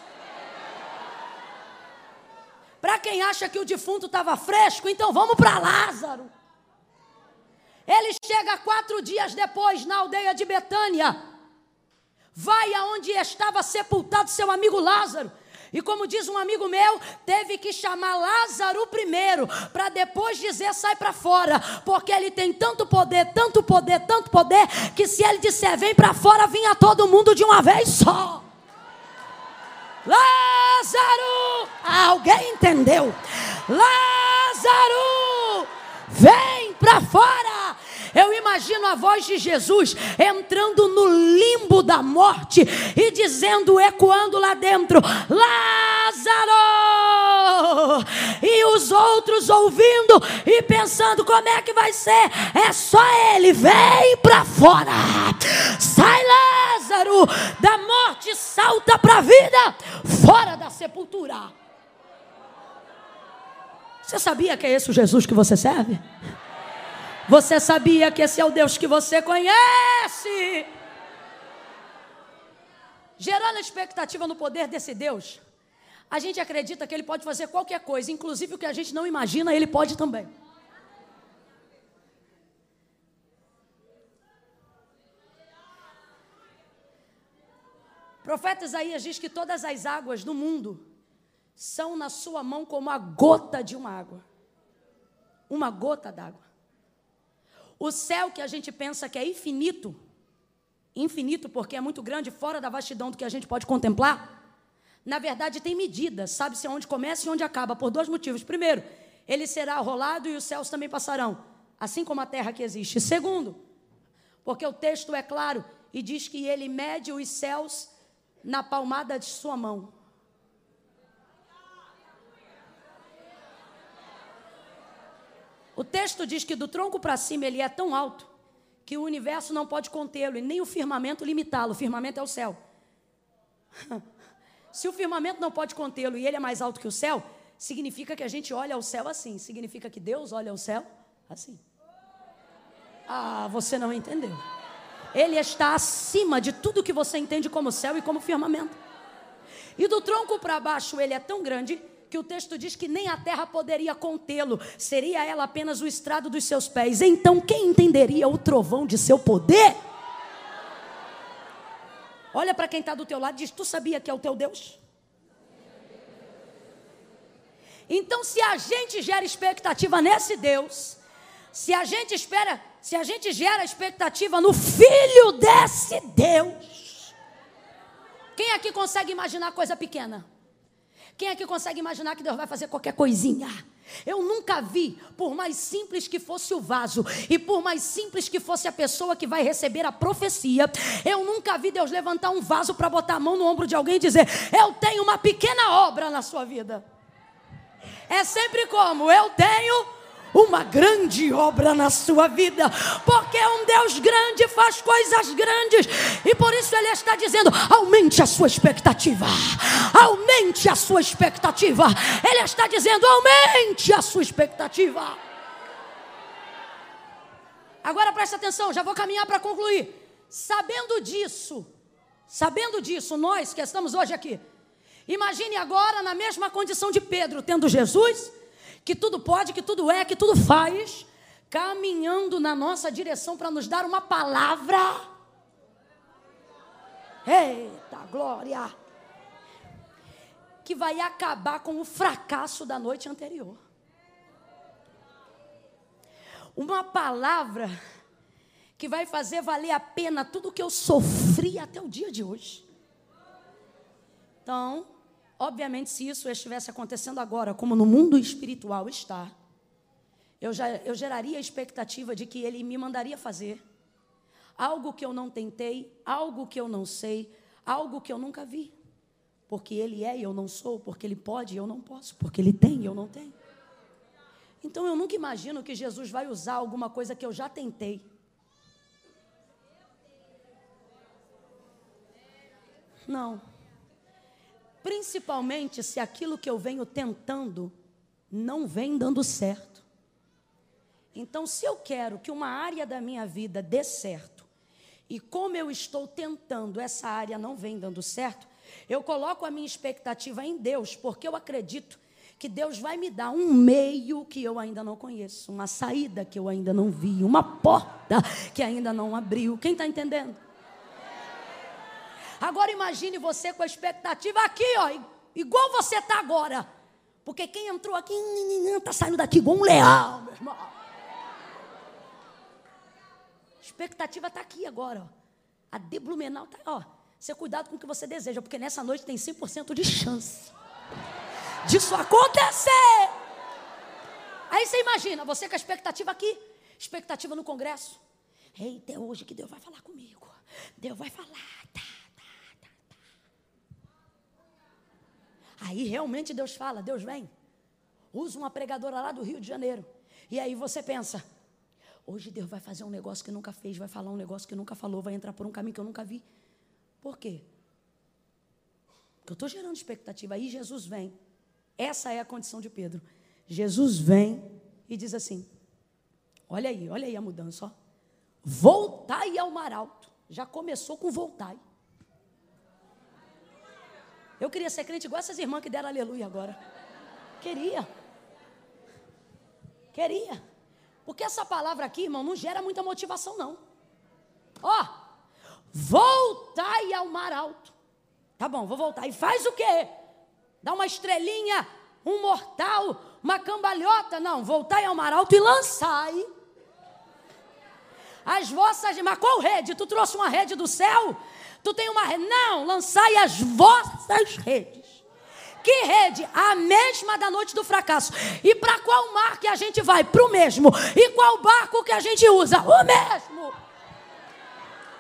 Para quem acha que o defunto estava fresco, então vamos para Lázaro. Ele chega quatro dias depois na aldeia de Betânia. Vai aonde estava sepultado seu amigo Lázaro. E como diz um amigo meu, teve que chamar Lázaro primeiro, para depois dizer sai para fora, porque ele tem tanto poder, tanto poder, tanto poder, que se ele disser vem para fora, vinha todo mundo de uma vez só. Lázaro! Alguém entendeu? Lázaro! Vem para fora! Eu imagino a voz de Jesus entrando no limbo da morte e dizendo, ecoando lá dentro: Lázaro! E os outros ouvindo e pensando: como é que vai ser? É só ele, vem para fora. Sai, Lázaro, da morte, salta para a vida, fora da sepultura. Você sabia que é esse o Jesus que você serve? Você sabia que esse é o Deus que você conhece? Gerando expectativa no poder desse Deus, a gente acredita que ele pode fazer qualquer coisa, inclusive o que a gente não imagina, ele pode também. O profeta Isaías diz que todas as águas do mundo são na sua mão como a gota de uma água. Uma gota d'água. O céu que a gente pensa que é infinito, infinito porque é muito grande, fora da vastidão do que a gente pode contemplar, na verdade tem medida, sabe-se onde começa e onde acaba, por dois motivos. Primeiro, ele será rolado e os céus também passarão, assim como a terra que existe. Segundo, porque o texto é claro e diz que ele mede os céus na palmada de sua mão. O texto diz que do tronco para cima ele é tão alto que o universo não pode contê-lo e nem o firmamento limitá-lo. O firmamento é o céu. Se o firmamento não pode contê-lo e ele é mais alto que o céu, significa que a gente olha ao céu assim. Significa que Deus olha ao céu assim. Ah, você não entendeu. Ele está acima de tudo que você entende como céu e como firmamento. E do tronco para baixo ele é tão grande que o texto diz que nem a terra poderia contê-lo, seria ela apenas o estrado dos seus pés. Então, quem entenderia o trovão de seu poder? Olha para quem está do teu lado e diz: Tu sabia que é o teu Deus? Então, se a gente gera expectativa nesse Deus, se a gente espera, se a gente gera expectativa no Filho desse Deus, quem aqui consegue imaginar coisa pequena? Quem aqui consegue imaginar que Deus vai fazer qualquer coisinha? Eu nunca vi, por mais simples que fosse o vaso e por mais simples que fosse a pessoa que vai receber a profecia, eu nunca vi Deus levantar um vaso para botar a mão no ombro de alguém e dizer: Eu tenho uma pequena obra na sua vida. É sempre como: Eu tenho uma grande obra na sua vida, porque um Deus grande faz coisas grandes, e por isso Ele está dizendo: aumente a sua expectativa, aumente a sua expectativa. Ele está dizendo: aumente a sua expectativa. Agora presta atenção, já vou caminhar para concluir. Sabendo disso, sabendo disso, nós que estamos hoje aqui, imagine agora na mesma condição de Pedro, tendo Jesus que tudo pode, que tudo é, que tudo faz, caminhando na nossa direção para nos dar uma palavra. Eita glória! Que vai acabar com o fracasso da noite anterior. Uma palavra que vai fazer valer a pena tudo que eu sofri até o dia de hoje. Então, Obviamente, se isso estivesse acontecendo agora, como no mundo espiritual está, eu, já, eu geraria a expectativa de que ele me mandaria fazer algo que eu não tentei, algo que eu não sei, algo que eu nunca vi. Porque ele é e eu não sou, porque ele pode e eu não posso, porque ele tem e eu não tenho. Então eu nunca imagino que Jesus vai usar alguma coisa que eu já tentei. Não. Principalmente se aquilo que eu venho tentando não vem dando certo. Então, se eu quero que uma área da minha vida dê certo, e como eu estou tentando, essa área não vem dando certo, eu coloco a minha expectativa em Deus, porque eu acredito que Deus vai me dar um meio que eu ainda não conheço, uma saída que eu ainda não vi, uma porta que ainda não abriu. Quem está entendendo? Agora imagine você com a expectativa aqui, ó, igual você está agora. Porque quem entrou aqui está saindo daqui igual um leão, meu irmão. A expectativa está aqui agora. Ó. A deblumenal está, ó. Você cuidado com o que você deseja, porque nessa noite tem 100% de chance disso acontecer. Aí você imagina, você com a expectativa aqui, expectativa no congresso. Eita, é hoje que Deus vai falar comigo. Deus vai falar, Aí realmente Deus fala, Deus vem. Usa uma pregadora lá do Rio de Janeiro. E aí você pensa, hoje Deus vai fazer um negócio que nunca fez, vai falar um negócio que nunca falou, vai entrar por um caminho que eu nunca vi. Por quê? Porque eu estou gerando expectativa. Aí Jesus vem. Essa é a condição de Pedro. Jesus vem e diz assim: Olha aí, olha aí a mudança, ó. Voltai ao mar alto. Já começou com voltai. Eu queria ser crente igual essas irmãs que deram aleluia agora. Queria. Queria. Porque essa palavra aqui, irmão, não gera muita motivação, não. Ó, voltai ao mar alto. Tá bom, vou voltar. E faz o quê? Dá uma estrelinha, um mortal, uma cambalhota. Não, voltai ao mar alto e lançai. As vossas. Mas qual rede? Tu trouxe uma rede do céu? Tu tem uma rede. Não, lançai as vossas redes. Que rede? A mesma da noite do fracasso. E para qual mar que a gente vai? Para o mesmo. E qual barco que a gente usa? O mesmo.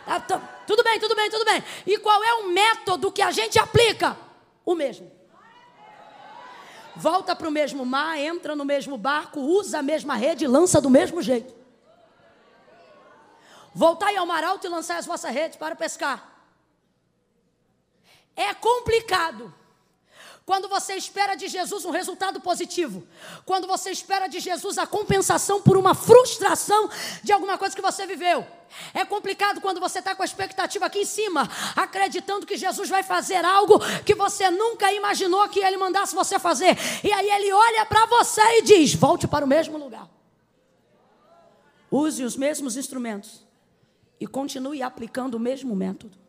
Tá, tá, tudo bem, tudo bem, tudo bem. E qual é o método que a gente aplica? O mesmo. Volta para o mesmo mar, entra no mesmo barco, usa a mesma rede e lança do mesmo jeito. Voltai ao mar alto e lançai as vossas redes para pescar. É complicado. Quando você espera de Jesus um resultado positivo, quando você espera de Jesus a compensação por uma frustração de alguma coisa que você viveu. É complicado quando você está com a expectativa aqui em cima, acreditando que Jesus vai fazer algo que você nunca imaginou que ele mandasse você fazer. E aí ele olha para você e diz: volte para o mesmo lugar. Use os mesmos instrumentos e continue aplicando o mesmo método.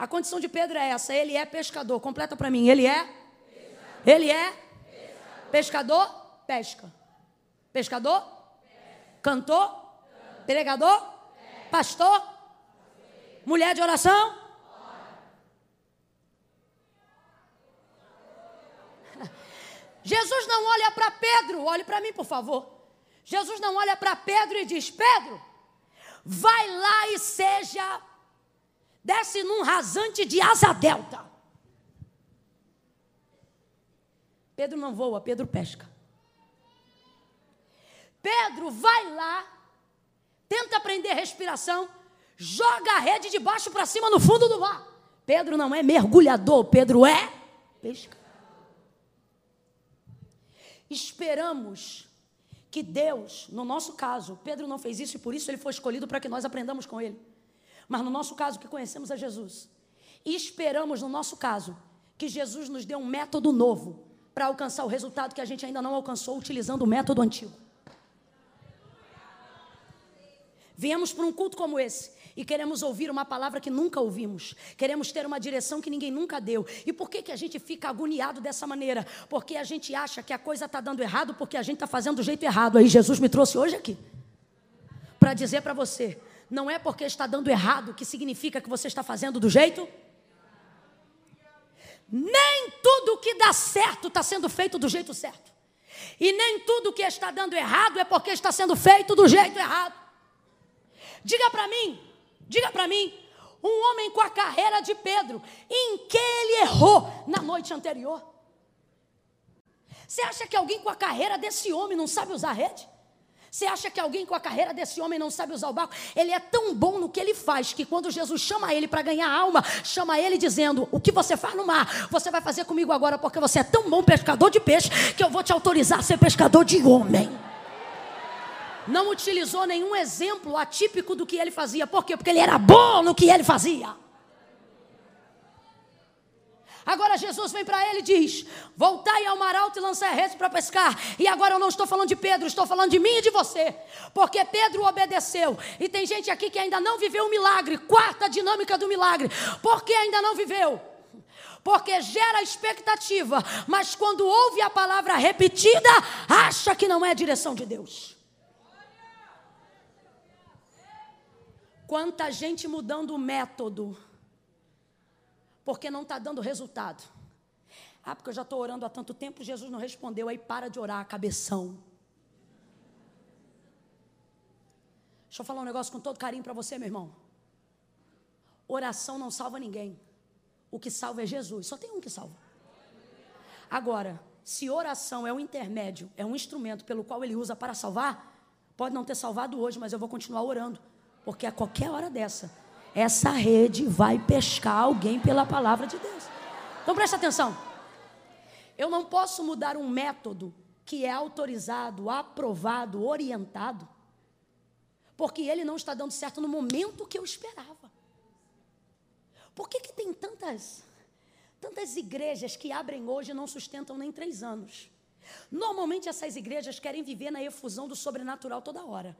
A condição de Pedro é essa: ele é pescador. Completa para mim. Ele é? Pescador. Ele é? Pescador. pescador? Pesca. Pescador? Pesca. Cantor? Canto. Pregador? Pesca. Pastor? Mulher de oração? Jesus não olha para Pedro, olhe para mim, por favor. Jesus não olha para Pedro e diz: Pedro, vai lá e seja desce num rasante de asa delta. Pedro não voa, Pedro pesca. Pedro vai lá, tenta aprender respiração, joga a rede de baixo para cima no fundo do mar. Pedro não é mergulhador, Pedro é pescador. Esperamos que Deus, no nosso caso, Pedro não fez isso e por isso ele foi escolhido para que nós aprendamos com ele. Mas no nosso caso, que conhecemos a Jesus, e esperamos, no nosso caso, que Jesus nos dê um método novo para alcançar o resultado que a gente ainda não alcançou utilizando o método antigo. Viemos para um culto como esse e queremos ouvir uma palavra que nunca ouvimos. Queremos ter uma direção que ninguém nunca deu. E por que, que a gente fica agoniado dessa maneira? Porque a gente acha que a coisa está dando errado porque a gente está fazendo do jeito errado. Aí Jesus me trouxe hoje aqui para dizer para você: não é porque está dando errado que significa que você está fazendo do jeito. Nem tudo que dá certo está sendo feito do jeito certo. E nem tudo que está dando errado é porque está sendo feito do jeito errado. Diga para mim, diga para mim, um homem com a carreira de Pedro, em que ele errou na noite anterior? Você acha que alguém com a carreira desse homem não sabe usar rede? Você acha que alguém com a carreira desse homem não sabe usar o barco? Ele é tão bom no que ele faz que quando Jesus chama ele para ganhar alma, chama ele dizendo: O que você faz no mar, você vai fazer comigo agora, porque você é tão bom pescador de peixe que eu vou te autorizar a ser pescador de homem. Não utilizou nenhum exemplo atípico do que ele fazia. Por quê? Porque ele era bom no que ele fazia. Agora Jesus vem para ele e diz: Voltai ao mar alto e lançai a rede para pescar. E agora eu não estou falando de Pedro, estou falando de mim e de você. Porque Pedro obedeceu. E tem gente aqui que ainda não viveu o milagre. Quarta dinâmica do milagre. Por que ainda não viveu? Porque gera expectativa, mas quando ouve a palavra repetida, acha que não é a direção de Deus. Quanta gente mudando o método porque não está dando resultado. Ah, porque eu já estou orando há tanto tempo, Jesus não respondeu, aí para de orar, cabeção. Deixa eu falar um negócio com todo carinho para você, meu irmão. Oração não salva ninguém. O que salva é Jesus. Só tem um que salva. Agora, se oração é um intermédio, é um instrumento pelo qual ele usa para salvar, pode não ter salvado hoje, mas eu vou continuar orando. Porque a qualquer hora dessa, essa rede vai pescar alguém pela palavra de Deus. Então presta atenção. Eu não posso mudar um método que é autorizado, aprovado, orientado, porque ele não está dando certo no momento que eu esperava. Por que, que tem tantas, tantas igrejas que abrem hoje e não sustentam nem três anos? Normalmente essas igrejas querem viver na efusão do sobrenatural toda hora.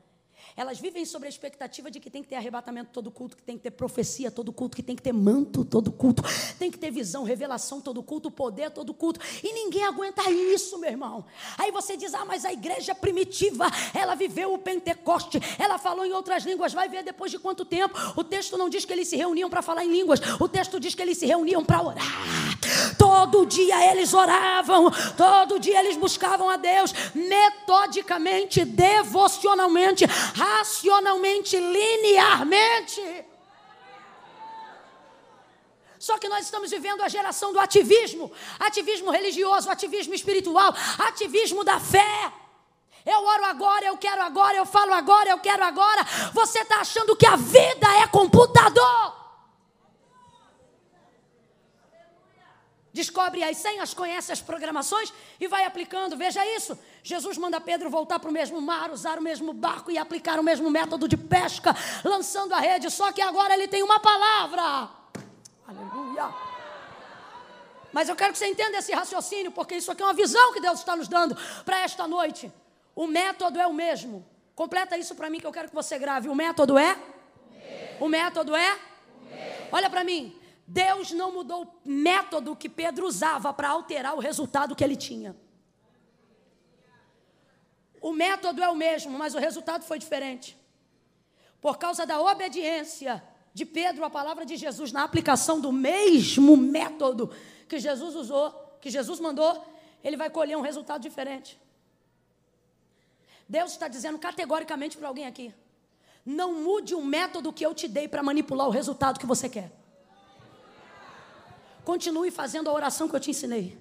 Elas vivem sobre a expectativa de que tem que ter arrebatamento todo culto, que tem que ter profecia todo culto, que tem que ter manto todo culto, tem que ter visão, revelação todo culto, poder todo culto. E ninguém aguenta isso, meu irmão. Aí você diz: "Ah, mas a igreja primitiva, ela viveu o Pentecoste, ela falou em outras línguas, vai ver depois de quanto tempo? O texto não diz que eles se reuniam para falar em línguas, o texto diz que eles se reuniam para orar. Todo dia eles oravam, todo dia eles buscavam a Deus metodicamente, devocionalmente racionalmente, linearmente. Só que nós estamos vivendo a geração do ativismo, ativismo religioso, ativismo espiritual, ativismo da fé. Eu oro agora, eu quero agora, eu falo agora, eu quero agora. Você está achando que a vida é computador? descobre as senhas, conhece as programações e vai aplicando. Veja isso. Jesus manda Pedro voltar para o mesmo mar, usar o mesmo barco e aplicar o mesmo método de pesca, lançando a rede. Só que agora ele tem uma palavra. Aleluia. Mas eu quero que você entenda esse raciocínio, porque isso aqui é uma visão que Deus está nos dando para esta noite. O método é o mesmo. Completa isso para mim que eu quero que você grave. O método é? O método é? Olha para mim. Deus não mudou o método que Pedro usava para alterar o resultado que ele tinha. O método é o mesmo, mas o resultado foi diferente. Por causa da obediência de Pedro à palavra de Jesus, na aplicação do mesmo método que Jesus usou, que Jesus mandou, ele vai colher um resultado diferente. Deus está dizendo categoricamente para alguém aqui: não mude o método que eu te dei para manipular o resultado que você quer. Continue fazendo a oração que eu te ensinei.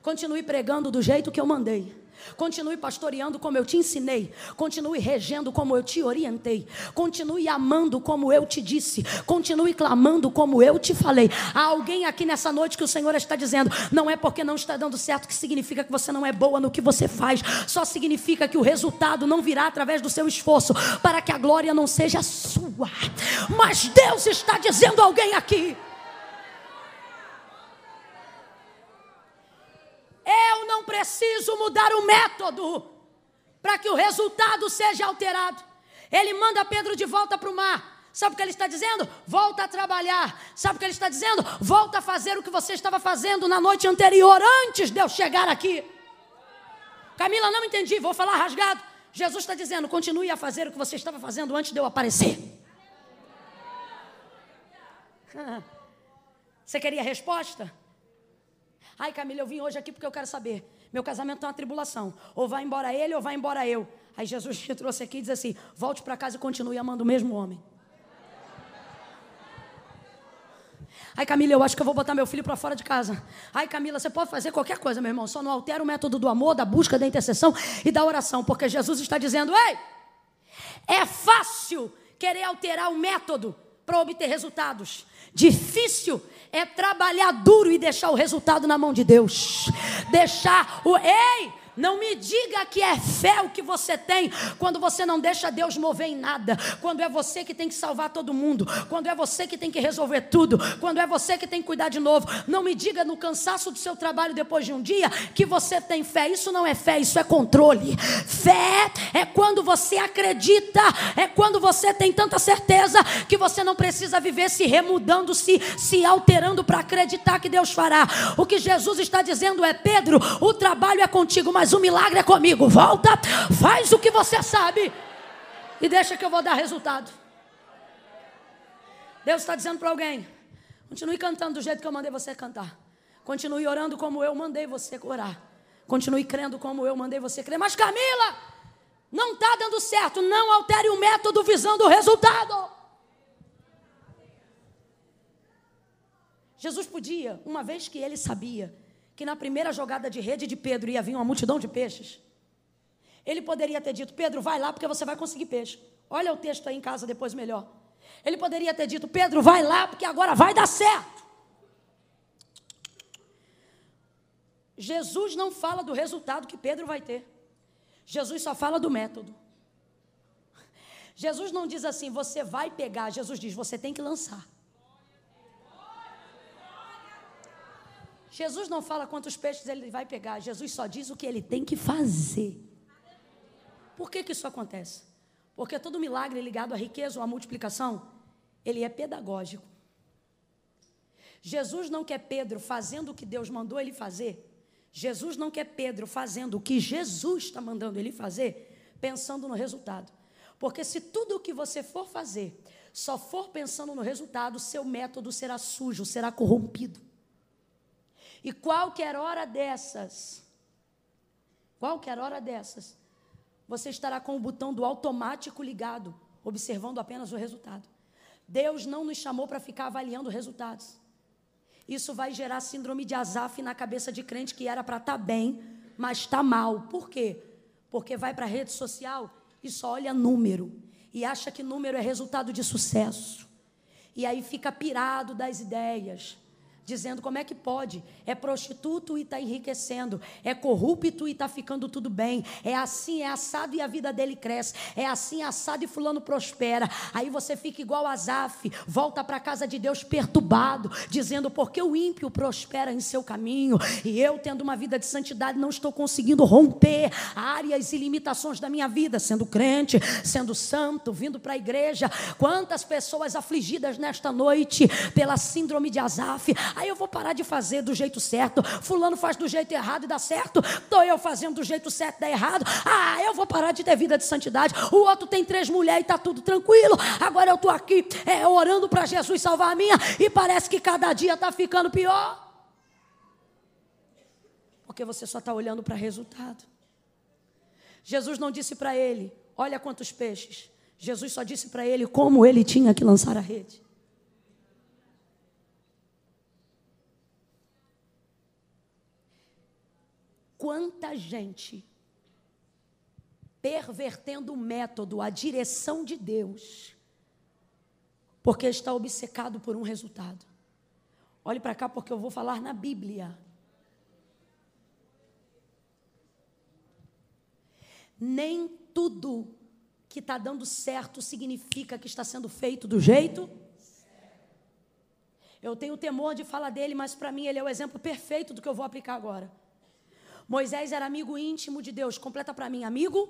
Continue pregando do jeito que eu mandei. Continue pastoreando como eu te ensinei. Continue regendo como eu te orientei. Continue amando como eu te disse. Continue clamando como eu te falei. Há alguém aqui nessa noite que o Senhor está dizendo: não é porque não está dando certo que significa que você não é boa no que você faz. Só significa que o resultado não virá através do seu esforço para que a glória não seja sua. Mas Deus está dizendo a alguém aqui. Eu não preciso mudar o método para que o resultado seja alterado. Ele manda Pedro de volta para o mar. Sabe o que ele está dizendo? Volta a trabalhar. Sabe o que ele está dizendo? Volta a fazer o que você estava fazendo na noite anterior, antes de eu chegar aqui. Camila, não entendi, vou falar rasgado. Jesus está dizendo: continue a fazer o que você estava fazendo antes de eu aparecer. Você queria resposta? Ai, Camila, eu vim hoje aqui porque eu quero saber. Meu casamento está uma tribulação. Ou vai embora ele ou vai embora eu. Aí Jesus te trouxe aqui e diz assim: volte para casa e continue amando o mesmo homem. Ai, Camila, eu acho que eu vou botar meu filho para fora de casa. Ai, Camila, você pode fazer qualquer coisa, meu irmão. Só não altera o método do amor, da busca, da intercessão e da oração. Porque Jesus está dizendo: ei, é fácil querer alterar o método para obter resultados. Difícil é trabalhar duro e deixar o resultado na mão de Deus. Deixar o. Ei! Não me diga que é fé o que você tem quando você não deixa Deus mover em nada, quando é você que tem que salvar todo mundo, quando é você que tem que resolver tudo, quando é você que tem que cuidar de novo. Não me diga no cansaço do seu trabalho depois de um dia que você tem fé. Isso não é fé, isso é controle. Fé é quando você acredita, é quando você tem tanta certeza que você não precisa viver se remudando, se, se alterando para acreditar que Deus fará. O que Jesus está dizendo é: Pedro, o trabalho é contigo, mas mas o milagre é comigo. Volta, faz o que você sabe e deixa que eu vou dar resultado. Deus está dizendo para alguém: continue cantando do jeito que eu mandei você cantar. Continue orando como eu mandei você orar. Continue crendo como eu mandei você crer. Mas Camila, não está dando certo. Não altere o método visando o resultado. Jesus podia, uma vez que ele sabia que na primeira jogada de rede de Pedro ia vir uma multidão de peixes, ele poderia ter dito: Pedro, vai lá porque você vai conseguir peixe. Olha o texto aí em casa depois melhor. Ele poderia ter dito: Pedro, vai lá porque agora vai dar certo. Jesus não fala do resultado que Pedro vai ter. Jesus só fala do método. Jesus não diz assim, você vai pegar. Jesus diz, você tem que lançar. Jesus não fala quantos peixes ele vai pegar, Jesus só diz o que ele tem que fazer. Por que, que isso acontece? Porque todo milagre ligado à riqueza ou à multiplicação, ele é pedagógico. Jesus não quer Pedro fazendo o que Deus mandou ele fazer. Jesus não quer Pedro fazendo o que Jesus está mandando ele fazer, pensando no resultado. Porque se tudo o que você for fazer só for pensando no resultado, seu método será sujo, será corrompido. E qualquer hora dessas, qualquer hora dessas, você estará com o botão do automático ligado, observando apenas o resultado. Deus não nos chamou para ficar avaliando resultados. Isso vai gerar síndrome de Azaf na cabeça de crente que era para estar tá bem, mas está mal. Por quê? Porque vai para a rede social e só olha número e acha que número é resultado de sucesso. E aí fica pirado das ideias dizendo como é que pode. É prostituto e está enriquecendo. É corrupto e está ficando tudo bem. É assim, é assado e a vida dele cresce. É assim, assado e fulano prospera. Aí você fica igual a Zaf, volta para a casa de Deus perturbado, dizendo porque o ímpio prospera em seu caminho e eu, tendo uma vida de santidade, não estou conseguindo romper áreas e limitações da minha vida, sendo crente, sendo santo, vindo para a igreja. Quantas pessoas afligidas nesta noite pela síndrome de Azaf. Aí eu vou parar de fazer do jeito certo. Fulano faz do jeito errado e dá certo. Estou eu fazendo do jeito certo e dá errado. Ah, eu vou parar de ter vida de santidade. O outro tem três mulheres e está tudo tranquilo. Agora eu estou aqui é, orando para Jesus salvar a minha e parece que cada dia está ficando pior. Porque você só está olhando para resultado. Jesus não disse para ele: Olha quantos peixes. Jesus só disse para ele como ele tinha que lançar a rede. Quanta gente pervertendo o método, a direção de Deus, porque está obcecado por um resultado. Olhe para cá, porque eu vou falar na Bíblia. Nem tudo que está dando certo significa que está sendo feito do jeito. Eu tenho temor de falar dele, mas para mim ele é o exemplo perfeito do que eu vou aplicar agora. Moisés era amigo íntimo de Deus. Completa para mim, amigo?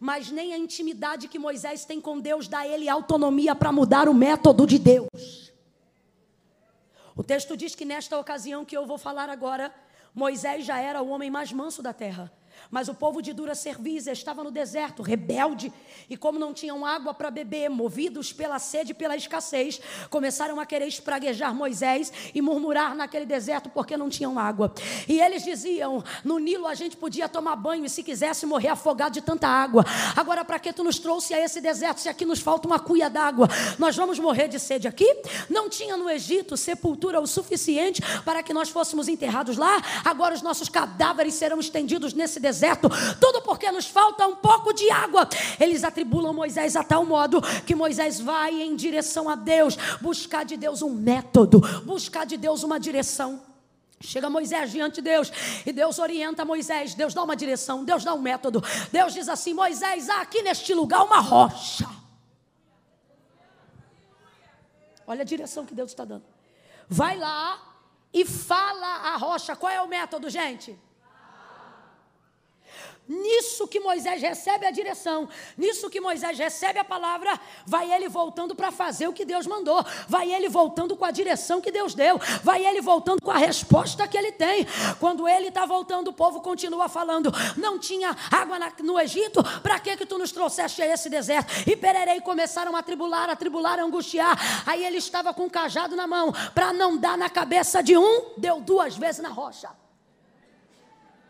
Mas nem a intimidade que Moisés tem com Deus dá ele autonomia para mudar o método de Deus. O texto diz que nesta ocasião que eu vou falar agora, Moisés já era o homem mais manso da terra. Mas o povo de dura serviço estava no deserto, rebelde, e como não tinham água para beber, movidos pela sede e pela escassez, começaram a querer espraguejar Moisés e murmurar naquele deserto porque não tinham água. E eles diziam: no Nilo a gente podia tomar banho e se quisesse morrer afogado de tanta água. Agora, para que tu nos trouxe a esse deserto se aqui nos falta uma cuia d'água? Nós vamos morrer de sede aqui? Não tinha no Egito sepultura o suficiente para que nós fôssemos enterrados lá? Agora os nossos cadáveres serão estendidos nesse deserto, tudo porque nos falta um pouco de água. Eles atribulam Moisés a tal modo que Moisés vai em direção a Deus, buscar de Deus um método, buscar de Deus uma direção. Chega Moisés diante de Deus e Deus orienta Moisés. Deus dá uma direção, Deus dá um método. Deus diz assim: Moisés, há aqui neste lugar uma rocha. Olha a direção que Deus está dando. Vai lá e fala a rocha. Qual é o método, gente? Nisso que Moisés recebe a direção, nisso que Moisés recebe a palavra, vai ele voltando para fazer o que Deus mandou, vai ele voltando com a direção que Deus deu, vai ele voltando com a resposta que ele tem. Quando ele está voltando, o povo continua falando: não tinha água na, no Egito, para que que tu nos trouxeste a esse deserto? E Pererei começaram a tribular, a tribular, a angustiar. Aí ele estava com um cajado na mão, para não dar na cabeça de um, deu duas vezes na rocha.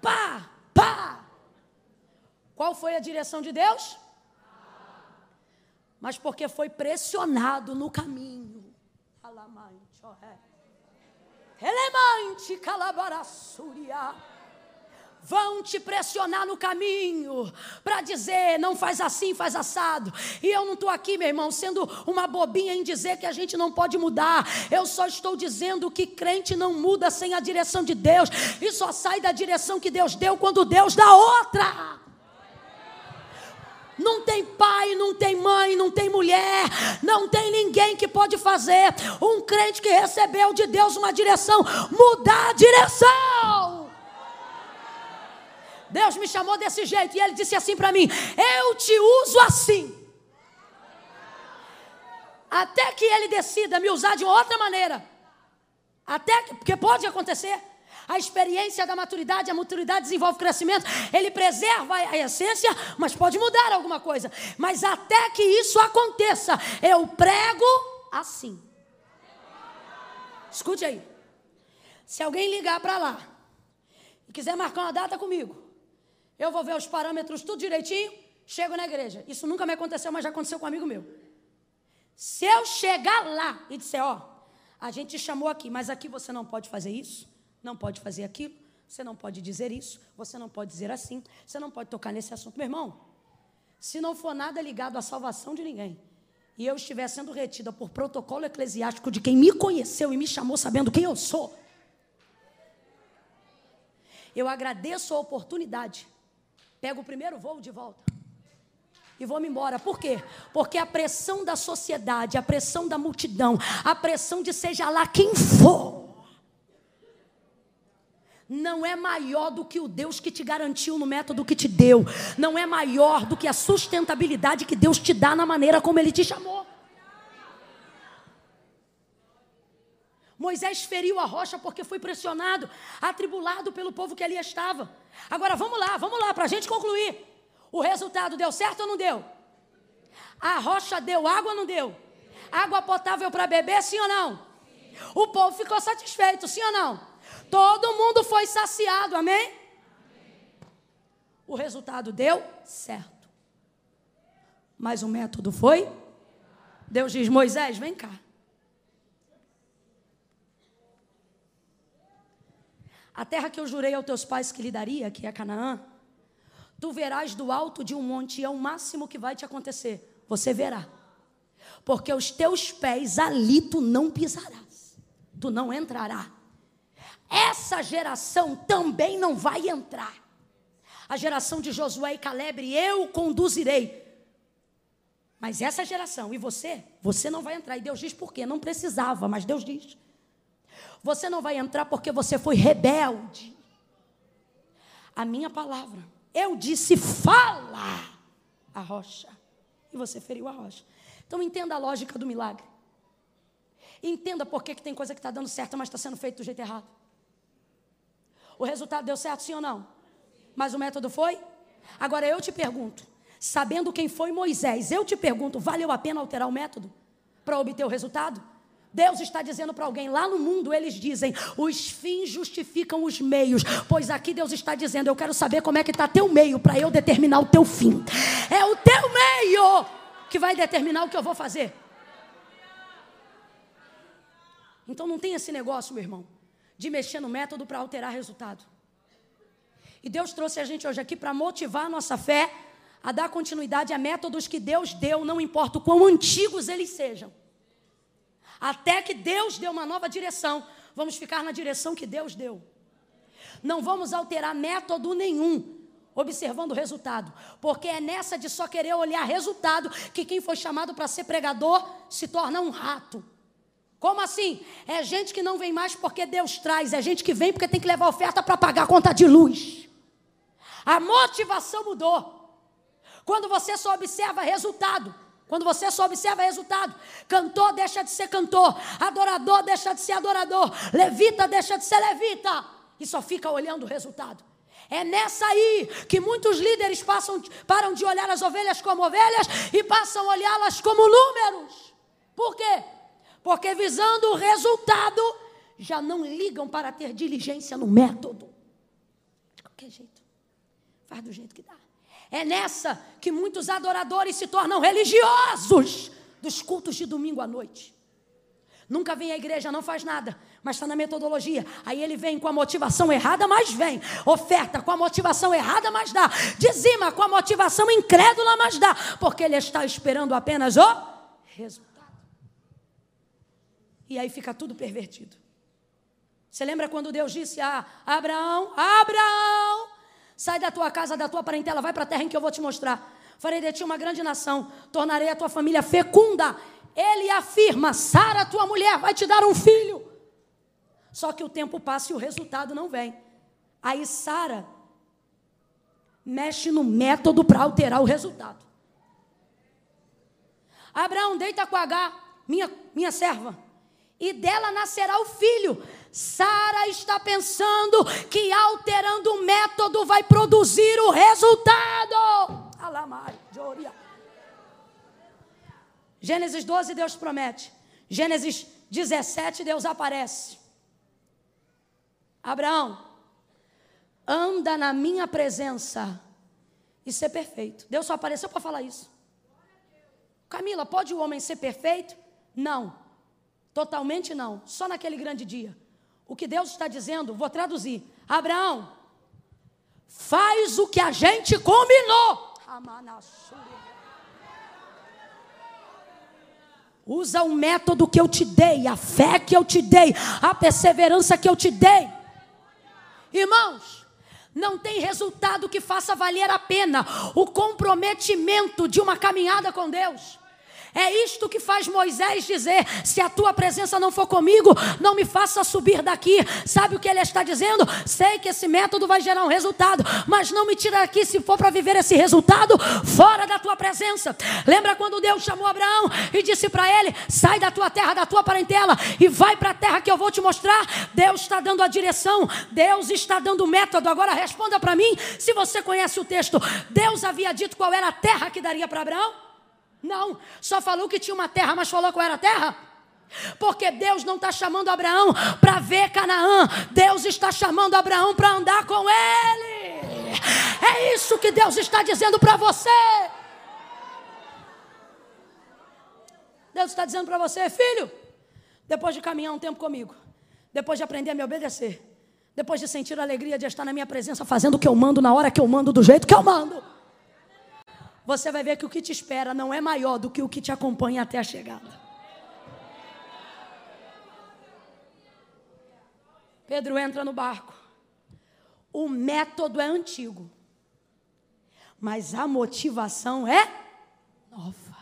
Pá, pá, qual foi a direção de Deus? Mas porque foi pressionado no caminho. Elemante calabaraçuria vão te pressionar no caminho para dizer não faz assim, faz assado. E eu não estou aqui, meu irmão, sendo uma bobinha em dizer que a gente não pode mudar. Eu só estou dizendo que crente não muda sem a direção de Deus e só sai da direção que Deus deu quando Deus dá outra. Não tem pai, não tem mãe, não tem mulher, não tem ninguém que pode fazer. Um crente que recebeu de Deus uma direção, mudar a direção. Deus me chamou desse jeito e ele disse assim para mim: Eu te uso assim. Até que ele decida me usar de outra maneira. Até que, porque pode acontecer a experiência da maturidade, a maturidade desenvolve crescimento, ele preserva a essência, mas pode mudar alguma coisa. Mas até que isso aconteça, eu prego assim. Escute aí. Se alguém ligar para lá e quiser marcar uma data comigo, eu vou ver os parâmetros tudo direitinho, chego na igreja. Isso nunca me aconteceu, mas já aconteceu com um amigo meu. Se eu chegar lá e disser, ó, a gente te chamou aqui, mas aqui você não pode fazer isso, não pode fazer aquilo, você não pode dizer isso, você não pode dizer assim, você não pode tocar nesse assunto. Meu irmão, se não for nada ligado à salvação de ninguém, e eu estiver sendo retida por protocolo eclesiástico de quem me conheceu e me chamou sabendo quem eu sou, eu agradeço a oportunidade, pego o primeiro voo de volta e vou-me embora. Por quê? Porque a pressão da sociedade, a pressão da multidão, a pressão de seja lá quem for, não é maior do que o Deus que te garantiu no método que te deu, não é maior do que a sustentabilidade que Deus te dá na maneira como Ele te chamou. Moisés feriu a rocha porque foi pressionado, atribulado pelo povo que ali estava. Agora vamos lá, vamos lá, para a gente concluir. O resultado deu certo ou não deu? A rocha deu água ou não deu? Água potável para beber, sim ou não? O povo ficou satisfeito, sim ou não? Todo mundo foi saciado, amém? O resultado deu certo. Mas o método foi? Deus diz: Moisés, vem cá. A terra que eu jurei aos teus pais que lhe daria, que é Canaã, tu verás do alto de um monte, e é o máximo que vai te acontecer. Você verá. Porque os teus pés ali tu não pisarás, tu não entrarás essa geração também não vai entrar. A geração de Josué e Caleb, eu conduzirei. Mas essa geração, e você, você não vai entrar. E Deus diz por quê? Não precisava, mas Deus diz. Você não vai entrar porque você foi rebelde. A minha palavra, eu disse, fala a rocha. E você feriu a rocha. Então entenda a lógica do milagre. Entenda por que, que tem coisa que está dando certo, mas está sendo feito do jeito errado. O resultado deu certo, sim ou não? Mas o método foi? Agora eu te pergunto, sabendo quem foi Moisés, eu te pergunto, valeu a pena alterar o método para obter o resultado? Deus está dizendo para alguém lá no mundo, eles dizem: os fins justificam os meios. Pois aqui Deus está dizendo: eu quero saber como é que está teu meio para eu determinar o teu fim. É o teu meio que vai determinar o que eu vou fazer. Então não tem esse negócio, meu irmão de mexer no método para alterar resultado. E Deus trouxe a gente hoje aqui para motivar a nossa fé a dar continuidade a métodos que Deus deu, não importa o quão antigos eles sejam. Até que Deus deu uma nova direção, vamos ficar na direção que Deus deu. Não vamos alterar método nenhum, observando o resultado, porque é nessa de só querer olhar resultado que quem foi chamado para ser pregador se torna um rato. Como assim? É gente que não vem mais porque Deus traz, é gente que vem porque tem que levar oferta para pagar a conta de luz. A motivação mudou. Quando você só observa resultado, quando você só observa resultado, cantor deixa de ser cantor, adorador deixa de ser adorador, levita deixa de ser levita, e só fica olhando o resultado. É nessa aí que muitos líderes passam, param de olhar as ovelhas como ovelhas e passam a olhá-las como números. Por quê? Porque visando o resultado, já não ligam para ter diligência no método. De qualquer jeito, faz do jeito que dá. É nessa que muitos adoradores se tornam religiosos dos cultos de domingo à noite. Nunca vem à igreja, não faz nada, mas está na metodologia. Aí ele vem com a motivação errada, mas vem. Oferta com a motivação errada, mas dá. Dizima com a motivação incrédula, mas dá. Porque ele está esperando apenas o resultado. E aí fica tudo pervertido. Você lembra quando Deus disse a Abraão: Abraão, sai da tua casa, da tua parentela, vai para a terra em que eu vou te mostrar. Farei de ti uma grande nação, tornarei a tua família fecunda. Ele afirma: Sara, tua mulher, vai te dar um filho. Só que o tempo passa e o resultado não vem. Aí Sara mexe no método para alterar o resultado. Abraão, deita com H, minha, minha serva e dela nascerá o filho. Sara está pensando que alterando o método vai produzir o resultado. Gênesis 12, Deus promete. Gênesis 17, Deus aparece. Abraão, anda na minha presença e ser perfeito. Deus só apareceu para falar isso. Camila, pode o homem ser perfeito? Não. Totalmente não, só naquele grande dia. O que Deus está dizendo, vou traduzir. Abraão, faz o que a gente combinou. Usa o método que eu te dei, a fé que eu te dei, a perseverança que eu te dei. Irmãos, não tem resultado que faça valer a pena o comprometimento de uma caminhada com Deus. É isto que faz Moisés dizer: se a tua presença não for comigo, não me faça subir daqui. Sabe o que ele está dizendo? Sei que esse método vai gerar um resultado, mas não me tira daqui se for para viver esse resultado fora da tua presença. Lembra quando Deus chamou Abraão e disse para ele: sai da tua terra, da tua parentela e vai para a terra que eu vou te mostrar? Deus está dando a direção, Deus está dando o método. Agora responda para mim se você conhece o texto. Deus havia dito qual era a terra que daria para Abraão? Não, só falou que tinha uma terra, mas falou qual era a terra? Porque Deus não está chamando Abraão para ver Canaã, Deus está chamando Abraão para andar com ele. É isso que Deus está dizendo para você. Deus está dizendo para você, filho, depois de caminhar um tempo comigo, depois de aprender a me obedecer, depois de sentir a alegria de estar na minha presença, fazendo o que eu mando, na hora que eu mando, do jeito que eu mando você vai ver que o que te espera não é maior do que o que te acompanha até a chegada. Pedro entra no barco. O método é antigo, mas a motivação é nova.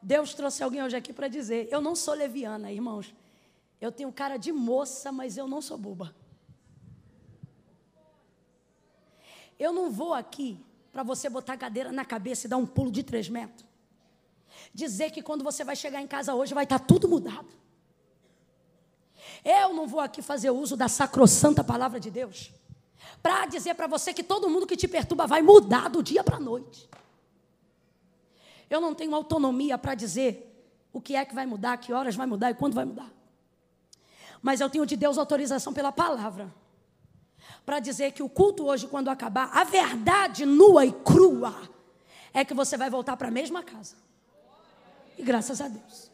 Deus trouxe alguém hoje aqui para dizer: Eu não sou leviana, irmãos. Eu tenho cara de moça, mas eu não sou boba. Eu não vou aqui para você botar a cadeira na cabeça e dar um pulo de três metros. Dizer que quando você vai chegar em casa hoje vai estar tá tudo mudado. Eu não vou aqui fazer uso da sacrossanta palavra de Deus para dizer para você que todo mundo que te perturba vai mudar do dia para a noite. Eu não tenho autonomia para dizer o que é que vai mudar, que horas vai mudar e quando vai mudar. Mas eu tenho de Deus autorização pela palavra para dizer que o culto hoje, quando acabar, a verdade nua e crua é que você vai voltar para a mesma casa. E graças a Deus.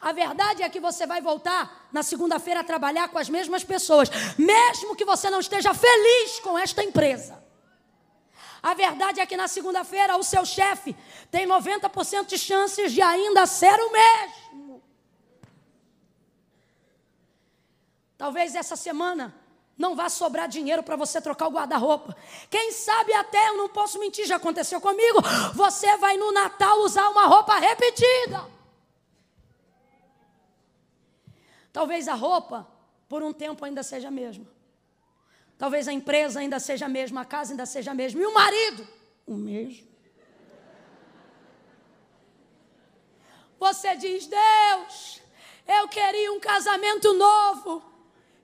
A verdade é que você vai voltar na segunda-feira a trabalhar com as mesmas pessoas, mesmo que você não esteja feliz com esta empresa. A verdade é que na segunda-feira o seu chefe tem 90% de chances de ainda ser o mesmo. Talvez essa semana não vai sobrar dinheiro para você trocar o guarda-roupa. Quem sabe até, eu não posso mentir, já aconteceu comigo, você vai no Natal usar uma roupa repetida. Talvez a roupa, por um tempo, ainda seja a mesma. Talvez a empresa ainda seja a mesma, a casa ainda seja a mesma. E o marido, o mesmo. Você diz, Deus, eu queria um casamento novo.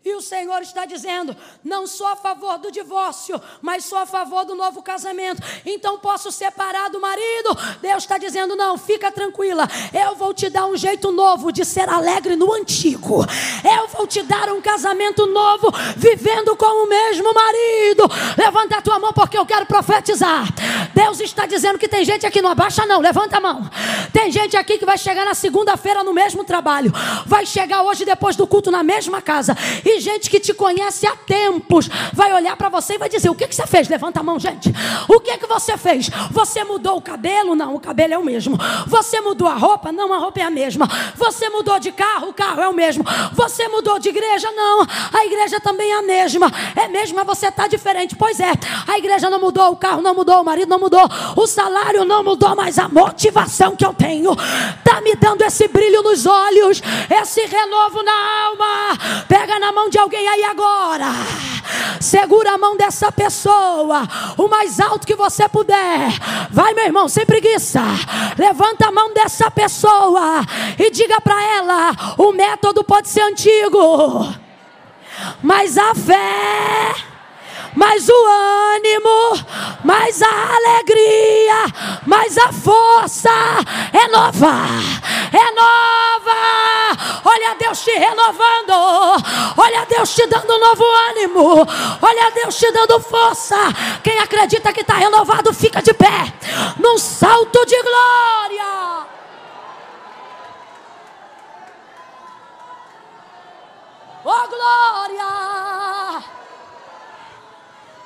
E o Senhor está dizendo: não sou a favor do divórcio, mas sou a favor do novo casamento. Então posso separar do marido. Deus está dizendo: não, fica tranquila. Eu vou te dar um jeito novo de ser alegre no antigo. Eu vou te dar um casamento novo, vivendo com o mesmo marido. Levanta a tua mão porque eu quero profetizar. Deus está dizendo que tem gente aqui, não abaixa não, levanta a mão. Tem gente aqui que vai chegar na segunda-feira no mesmo trabalho, vai chegar hoje depois do culto na mesma casa. E gente que te conhece há tempos vai olhar para você e vai dizer: O que, que você fez? Levanta a mão, gente. O que, que você fez? Você mudou o cabelo? Não, o cabelo é o mesmo. Você mudou a roupa? Não, a roupa é a mesma. Você mudou de carro? O carro é o mesmo. Você mudou de igreja? Não, a igreja também é a mesma. É mesmo, mas você está diferente. Pois é, a igreja não mudou, o carro não mudou, o marido não mudou, o salário não mudou, mas a motivação que eu tenho está me dando esse brilho nos olhos, esse renovo na alma. Pega na mão mão de alguém aí agora. Segura a mão dessa pessoa, o mais alto que você puder. Vai, meu irmão, sem preguiça. Levanta a mão dessa pessoa e diga para ela: o método pode ser antigo, mas a fé mais o ânimo, mais a alegria, mais a força é nova, é nova. Olha Deus te renovando, olha Deus te dando novo ânimo, olha Deus te dando força. Quem acredita que está renovado, fica de pé, num salto de glória. Oh glória!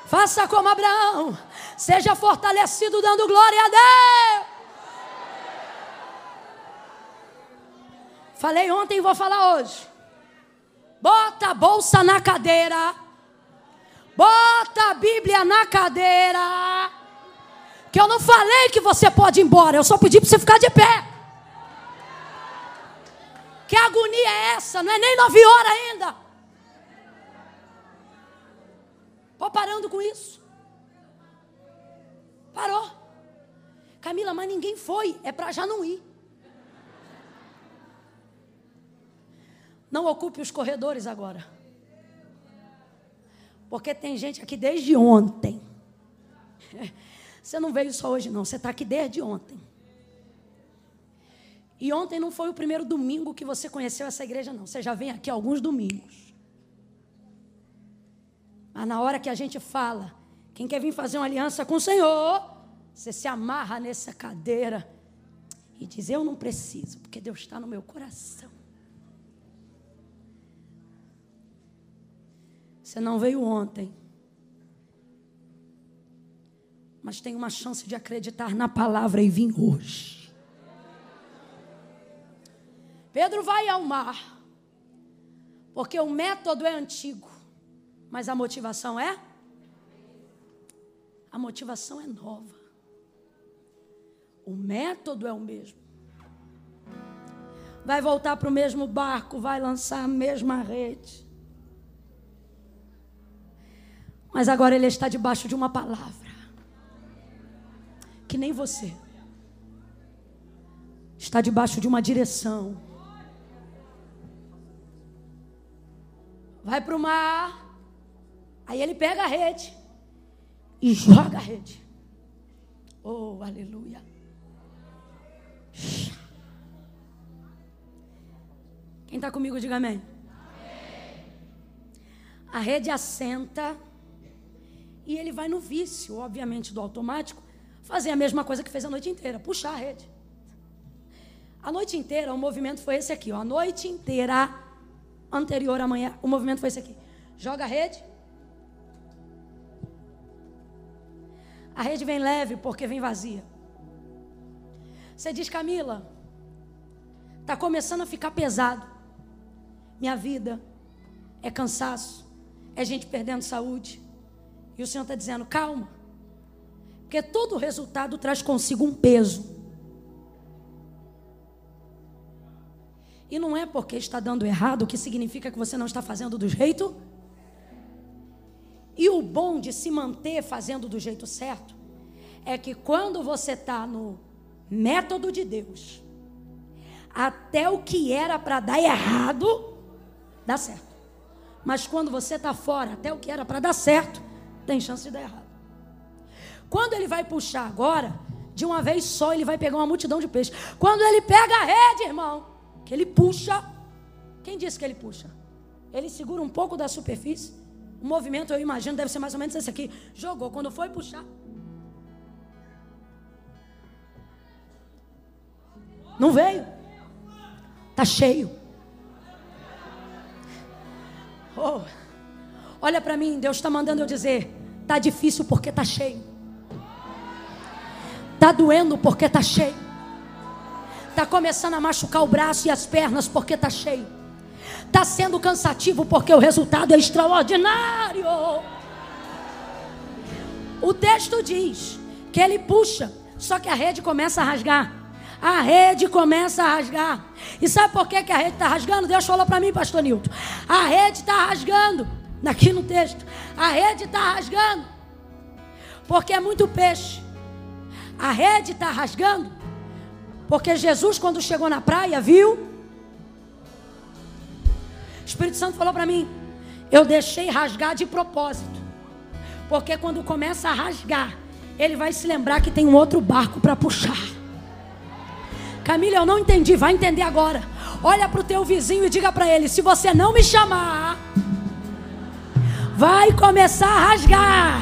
Faça como Abraão. Seja fortalecido dando glória a Deus. Falei ontem e vou falar hoje. Bota a bolsa na cadeira. Bota a Bíblia na cadeira. Que eu não falei que você pode ir embora, eu só pedi para você ficar de pé. Que agonia é essa? Não é nem nove horas ainda. Vou parando com isso. Parou. Camila, mas ninguém foi. É para já não ir. Não ocupe os corredores agora. Porque tem gente aqui desde ontem. Você não veio só hoje, não. Você está aqui desde ontem. E ontem não foi o primeiro domingo que você conheceu essa igreja, não. Você já vem aqui alguns domingos. Mas na hora que a gente fala, quem quer vir fazer uma aliança com o Senhor, você se amarra nessa cadeira e diz: Eu não preciso, porque Deus está no meu coração. Você não veio ontem, mas tem uma chance de acreditar na palavra e vir hoje. Pedro vai ao mar, porque o método é antigo, mas a motivação é? A motivação é nova. O método é o mesmo. Vai voltar para o mesmo barco, vai lançar a mesma rede. Mas agora ele está debaixo de uma palavra. Que nem você. Está debaixo de uma direção. Vai para o mar. Aí ele pega a rede e joga a rede. Oh, aleluia. Quem está comigo, diga amém. A rede assenta e ele vai no vício, obviamente, do automático, fazer a mesma coisa que fez a noite inteira, puxar a rede. A noite inteira, o movimento foi esse aqui, ó. A noite inteira anterior à manhã, o movimento foi esse aqui. Joga a rede. A rede vem leve porque vem vazia. Você diz, Camila, está começando a ficar pesado. Minha vida é cansaço, é gente perdendo saúde, e o Senhor está dizendo: calma, porque todo resultado traz consigo um peso. E não é porque está dando errado que significa que você não está fazendo do jeito. E o bom de se manter fazendo do jeito certo é que quando você está no método de Deus, até o que era para dar errado, dá certo. Mas quando você está fora, até o que era para dar certo, tem chance de dar errado. Quando ele vai puxar agora, de uma vez só, ele vai pegar uma multidão de peixes. Quando ele pega a rede, irmão, que ele puxa, quem disse que ele puxa? Ele segura um pouco da superfície. O movimento, eu imagino, deve ser mais ou menos esse aqui. Jogou, quando foi puxar. Não veio. Tá cheio. Oh. Olha para mim, Deus está mandando eu dizer: Tá difícil porque tá cheio. Tá doendo porque tá cheio. Tá começando a machucar o braço e as pernas porque tá cheio. Tá sendo cansativo porque o resultado é extraordinário. O texto diz que ele puxa, só que a rede começa a rasgar. A rede começa a rasgar. E sabe por que, que a rede está rasgando? Deus falou para mim, pastor Nilton. A rede está rasgando Aqui no texto, a rede está rasgando, porque é muito peixe. A rede está rasgando, porque Jesus, quando chegou na praia, viu. O Espírito Santo falou para mim: Eu deixei rasgar de propósito, porque quando começa a rasgar, ele vai se lembrar que tem um outro barco para puxar. Camila, eu não entendi, vai entender agora. Olha para o teu vizinho e diga para ele: se você não me chamar, vai começar a rasgar.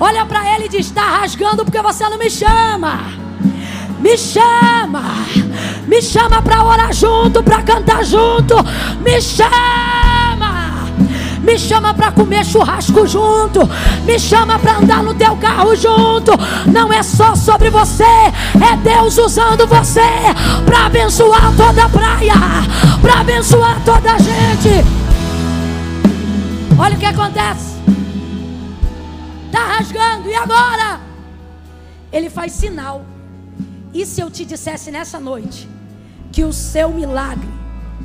Olha para ele e diz: está rasgando porque você não me chama. Me chama, me chama para orar junto, para cantar junto. Me chama, me chama para comer churrasco junto, me chama para andar no teu carro junto. Não é só sobre você, é Deus usando você para abençoar toda a praia, para abençoar toda a gente. Olha o que acontece. Tá rasgando e agora? Ele faz sinal. E se eu te dissesse nessa noite que o seu milagre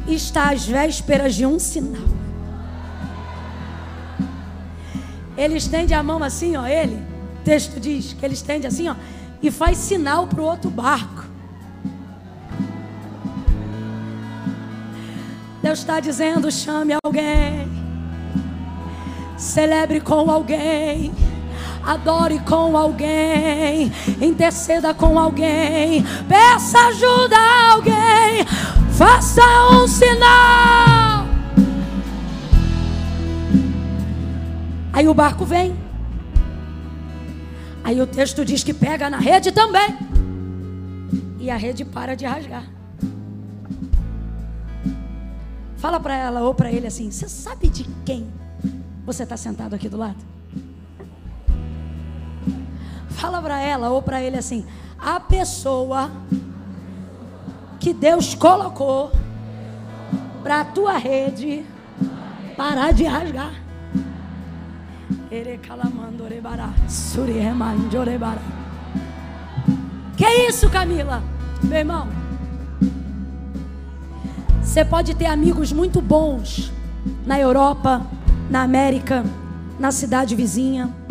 está às vésperas de um sinal? Ele estende a mão assim, ó, ele. Texto diz que ele estende assim, ó, e faz sinal para o outro barco. Deus está dizendo: chame alguém, celebre com alguém adore com alguém, interceda com alguém, peça ajuda a alguém, faça um sinal. Aí o barco vem. Aí o texto diz que pega na rede também. E a rede para de rasgar. Fala para ela ou para ele assim: Você sabe de quem você está sentado aqui do lado? Fala para ela ou para ele assim: a pessoa que Deus colocou para a tua rede parar de rasgar. Que isso, Camila? Meu irmão, você pode ter amigos muito bons na Europa, na América, na cidade vizinha.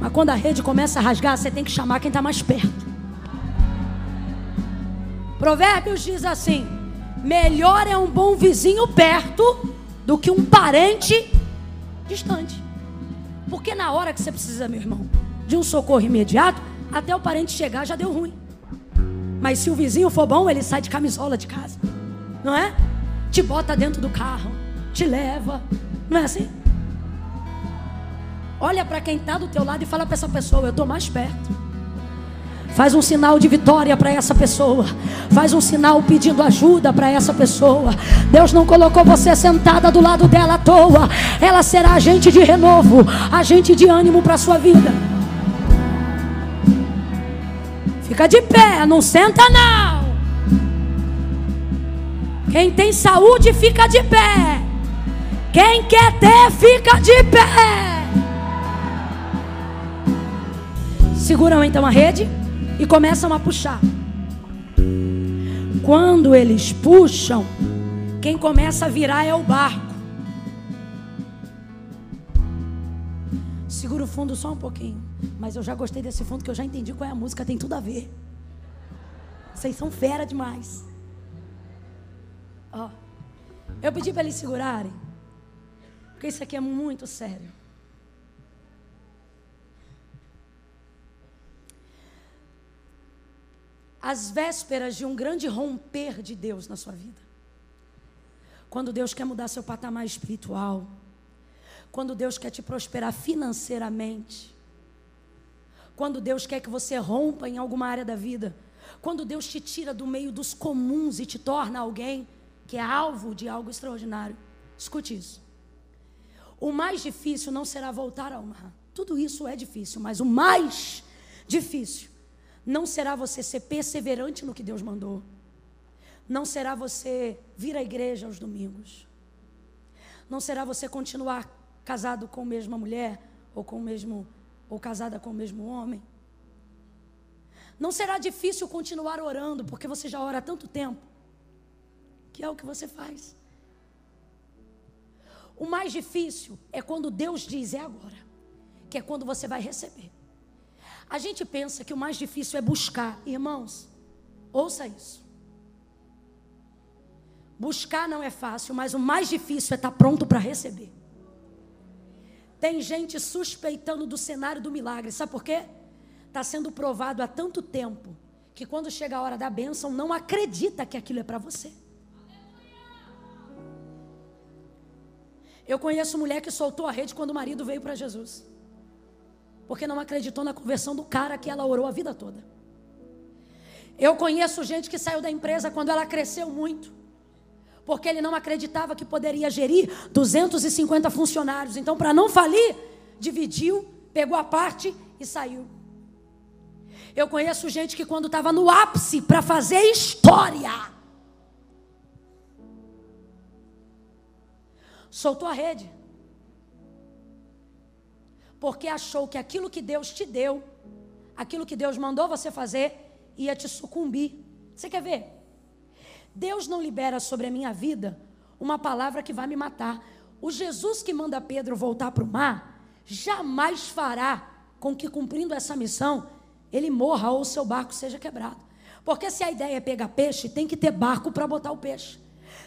Mas quando a rede começa a rasgar, você tem que chamar quem está mais perto. Provérbios diz assim: melhor é um bom vizinho perto do que um parente distante. Porque na hora que você precisa, meu irmão, de um socorro imediato, até o parente chegar já deu ruim. Mas se o vizinho for bom, ele sai de camisola de casa. Não é? Te bota dentro do carro, te leva. Não é assim? Olha para quem está do teu lado e fala para essa pessoa: Eu estou mais perto. Faz um sinal de vitória para essa pessoa. Faz um sinal pedindo ajuda para essa pessoa. Deus não colocou você sentada do lado dela à toa. Ela será agente de renovo, agente de ânimo para a sua vida. Fica de pé, não senta não. Quem tem saúde fica de pé. Quem quer ter fica de pé. Seguram então a rede e começam a puxar. Quando eles puxam, quem começa a virar é o barco. Segura o fundo só um pouquinho. Mas eu já gostei desse fundo que eu já entendi qual é a música, tem tudo a ver. Vocês são fera demais. Ó, eu pedi para eles segurarem, porque isso aqui é muito sério. As vésperas de um grande romper de Deus na sua vida. Quando Deus quer mudar seu patamar espiritual, quando Deus quer te prosperar financeiramente, quando Deus quer que você rompa em alguma área da vida, quando Deus te tira do meio dos comuns e te torna alguém que é alvo de algo extraordinário. Escute isso. O mais difícil não será voltar ao mar. Tudo isso é difícil, mas o mais difícil não será você ser perseverante no que Deus mandou. Não será você vir à igreja aos domingos. Não será você continuar casado com a mesma mulher ou com o mesmo ou casada com o mesmo homem. Não será difícil continuar orando, porque você já ora há tanto tempo, que é o que você faz. O mais difícil é quando Deus diz é agora, que é quando você vai receber. A gente pensa que o mais difícil é buscar. Irmãos, ouça isso. Buscar não é fácil, mas o mais difícil é estar pronto para receber. Tem gente suspeitando do cenário do milagre. Sabe por quê? Está sendo provado há tanto tempo que quando chega a hora da bênção, não acredita que aquilo é para você. Eu conheço mulher que soltou a rede quando o marido veio para Jesus porque não acreditou na conversão do cara que ela orou a vida toda. Eu conheço gente que saiu da empresa quando ela cresceu muito, porque ele não acreditava que poderia gerir 250 funcionários. Então, para não falir, dividiu, pegou a parte e saiu. Eu conheço gente que quando estava no ápice para fazer história, soltou a rede. Porque achou que aquilo que Deus te deu, aquilo que Deus mandou você fazer, ia te sucumbir. Você quer ver? Deus não libera sobre a minha vida uma palavra que vai me matar. O Jesus que manda Pedro voltar para o mar, jamais fará com que, cumprindo essa missão, ele morra ou seu barco seja quebrado. Porque se a ideia é pegar peixe, tem que ter barco para botar o peixe.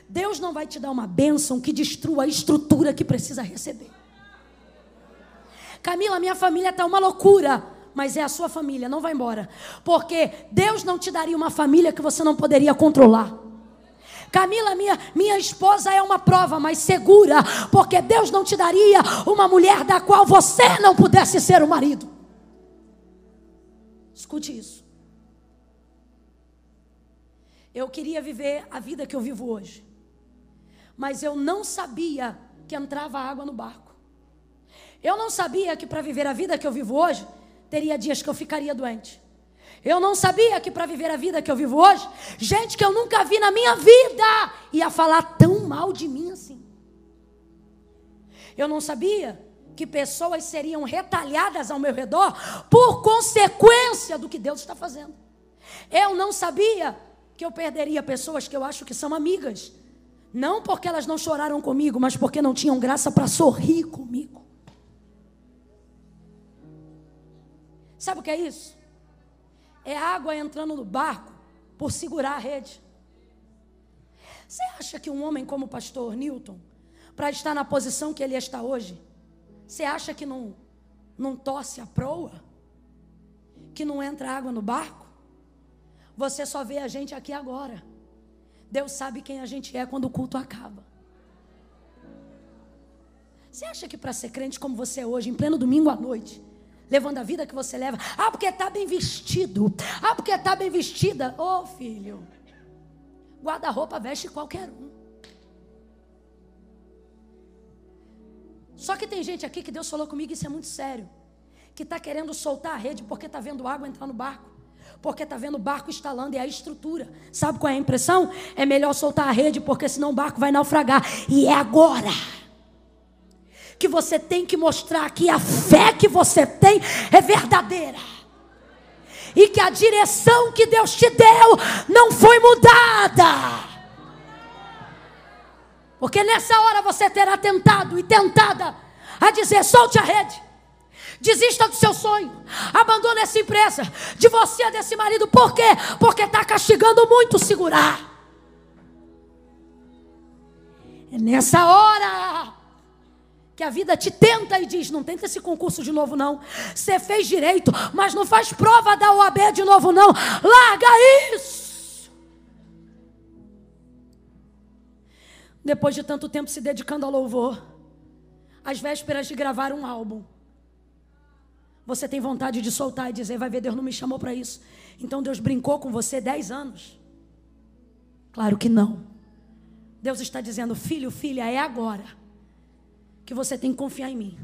Deus não vai te dar uma bênção que destrua a estrutura que precisa receber. Camila, minha família está uma loucura, mas é a sua família, não vai embora. Porque Deus não te daria uma família que você não poderia controlar. Camila, minha, minha esposa é uma prova, mas segura, porque Deus não te daria uma mulher da qual você não pudesse ser o marido. Escute isso. Eu queria viver a vida que eu vivo hoje. Mas eu não sabia que entrava água no barco. Eu não sabia que para viver a vida que eu vivo hoje, teria dias que eu ficaria doente. Eu não sabia que para viver a vida que eu vivo hoje, gente que eu nunca vi na minha vida ia falar tão mal de mim assim. Eu não sabia que pessoas seriam retalhadas ao meu redor por consequência do que Deus está fazendo. Eu não sabia que eu perderia pessoas que eu acho que são amigas, não porque elas não choraram comigo, mas porque não tinham graça para sorrir comigo. Sabe o que é isso? É água entrando no barco por segurar a rede. Você acha que um homem como o pastor Newton, para estar na posição que ele está hoje, você acha que não, não tosse a proa? Que não entra água no barco? Você só vê a gente aqui agora. Deus sabe quem a gente é quando o culto acaba. Você acha que para ser crente como você é hoje, em pleno domingo à noite, levando a vida que você leva, ah, porque está bem vestido, ah, porque está bem vestida, ô oh, filho, guarda-roupa veste qualquer um. Só que tem gente aqui que Deus falou comigo, isso é muito sério. Que está querendo soltar a rede porque está vendo água entrar no barco. Porque está vendo o barco instalando e a estrutura. Sabe qual é a impressão? É melhor soltar a rede porque senão o barco vai naufragar. E é agora que você tem que mostrar que a fé que você tem é verdadeira. E que a direção que Deus te deu não foi mudada. Porque nessa hora você terá tentado e tentada a dizer: solte a rede. Desista do seu sonho. Abandone essa empresa. Divorcia desse marido. Por quê? Porque está castigando muito segurar. É nessa hora que a vida te tenta e diz: não tenta esse concurso de novo, não. Você fez direito, mas não faz prova da OAB de novo, não. Larga isso. depois de tanto tempo se dedicando ao louvor, às vésperas de gravar um álbum, você tem vontade de soltar e dizer: vai ver, Deus não me chamou para isso. Então Deus brincou com você dez anos? Claro que não. Deus está dizendo: filho, filha, é agora que você tem que confiar em mim.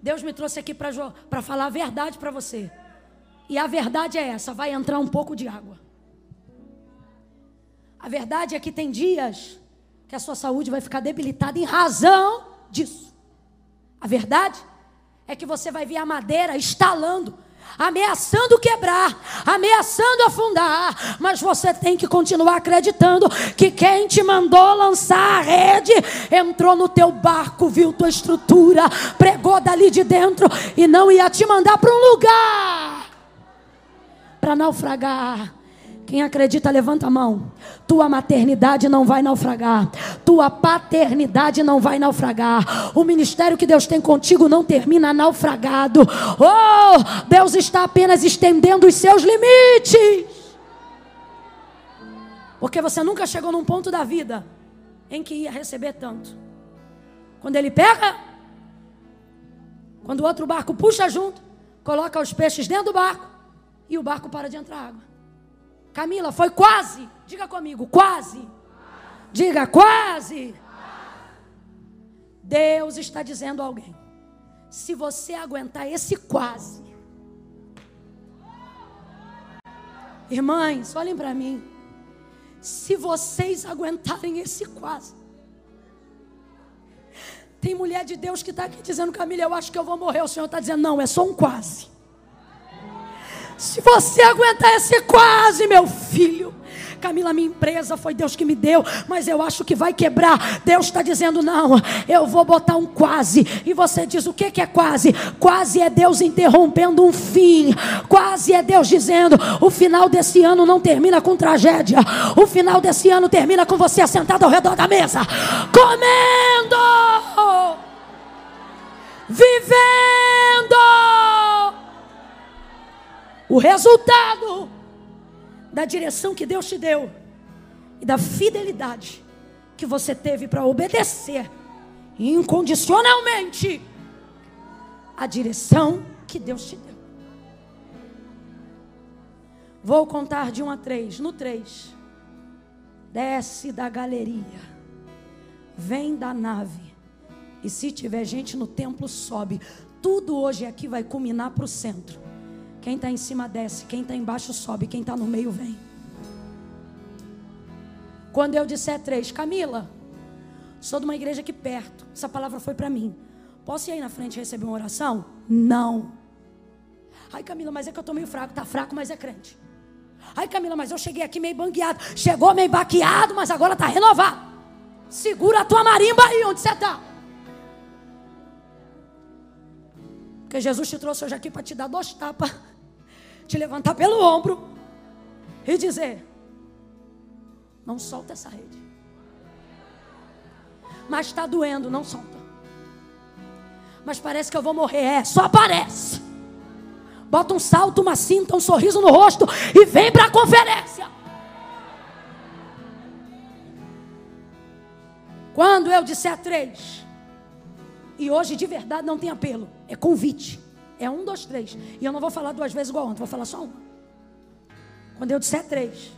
Deus me trouxe aqui para falar a verdade para você. E a verdade é essa: vai entrar um pouco de água. A verdade é que tem dias que a sua saúde vai ficar debilitada em razão disso. A verdade é que você vai ver a madeira estalando, ameaçando quebrar, ameaçando afundar, mas você tem que continuar acreditando que quem te mandou lançar a rede entrou no teu barco, viu tua estrutura, pregou dali de dentro e não ia te mandar para um lugar para naufragar quem acredita, levanta a mão. Tua maternidade não vai naufragar. Tua paternidade não vai naufragar. O ministério que Deus tem contigo não termina naufragado. Oh, Deus está apenas estendendo os seus limites. Porque você nunca chegou num ponto da vida em que ia receber tanto. Quando ele pega, quando o outro barco puxa junto, coloca os peixes dentro do barco e o barco para de entrar água. Camila, foi quase, diga comigo, quase Diga quase. Deus está dizendo a alguém: se você aguentar esse quase, irmãs, olhem para mim. Se vocês aguentarem esse quase, tem mulher de Deus que está aqui dizendo, Camila, eu acho que eu vou morrer. O Senhor está dizendo, não, é só um quase. Se você aguentar esse quase, meu filho, Camila, minha empresa foi Deus que me deu, mas eu acho que vai quebrar. Deus está dizendo: não, eu vou botar um quase. E você diz: o que, que é quase? Quase é Deus interrompendo um fim. Quase é Deus dizendo: o final desse ano não termina com tragédia. O final desse ano termina com você sentado ao redor da mesa, comendo, vivendo. O resultado da direção que Deus te deu e da fidelidade que você teve para obedecer incondicionalmente a direção que Deus te deu. Vou contar de um a três. No três, desce da galeria, vem da nave, e se tiver gente no templo, sobe. Tudo hoje aqui vai culminar para o centro. Quem está em cima desce, quem está embaixo sobe, quem está no meio vem. Quando eu disser três, Camila, sou de uma igreja aqui perto, essa palavra foi para mim. Posso ir aí na frente receber uma oração? Não. Ai, Camila, mas é que eu estou meio fraco. Está fraco, mas é crente. Ai, Camila, mas eu cheguei aqui meio bangueado. Chegou meio baqueado, mas agora está renovado. Segura a tua marimba aí onde você está. Porque Jesus te trouxe hoje aqui para te dar dois tapas te levantar pelo ombro e dizer: Não solta essa rede. Mas está doendo, não solta. Mas parece que eu vou morrer. É, só parece. Bota um salto, uma cinta, um sorriso no rosto e vem para a conferência. Quando eu disser três, e hoje de verdade não tem apelo, é convite. É um, dois, três. E eu não vou falar duas vezes igual ontem, vou falar só uma. Quando eu disser três,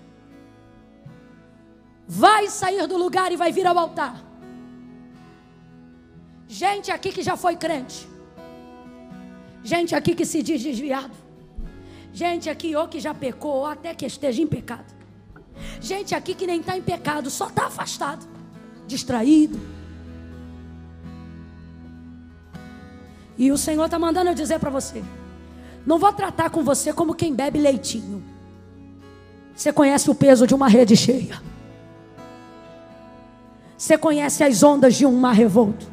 vai sair do lugar e vai vir ao altar. Gente aqui que já foi crente. Gente aqui que se diz desviado. Gente aqui ou que já pecou, ou até que esteja em pecado. Gente aqui que nem está em pecado, só está afastado, distraído E o Senhor está mandando eu dizer para você: não vou tratar com você como quem bebe leitinho. Você conhece o peso de uma rede cheia. Você conhece as ondas de um mar revolto.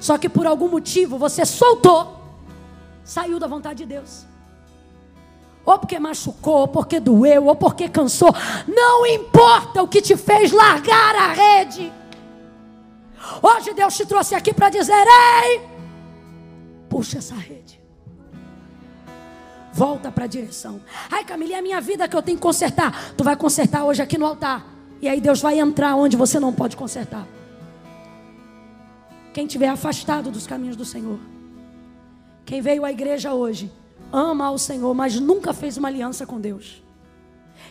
Só que por algum motivo você soltou, saiu da vontade de Deus. Ou porque machucou, ou porque doeu, ou porque cansou. Não importa o que te fez largar a rede. Hoje Deus te trouxe aqui para dizer: ei, Puxa essa rede. Volta para a direção. Ai, Camila, é a minha vida que eu tenho que consertar. Tu vai consertar hoje aqui no altar. E aí Deus vai entrar onde você não pode consertar. Quem estiver afastado dos caminhos do Senhor. Quem veio à igreja hoje, ama ao Senhor, mas nunca fez uma aliança com Deus.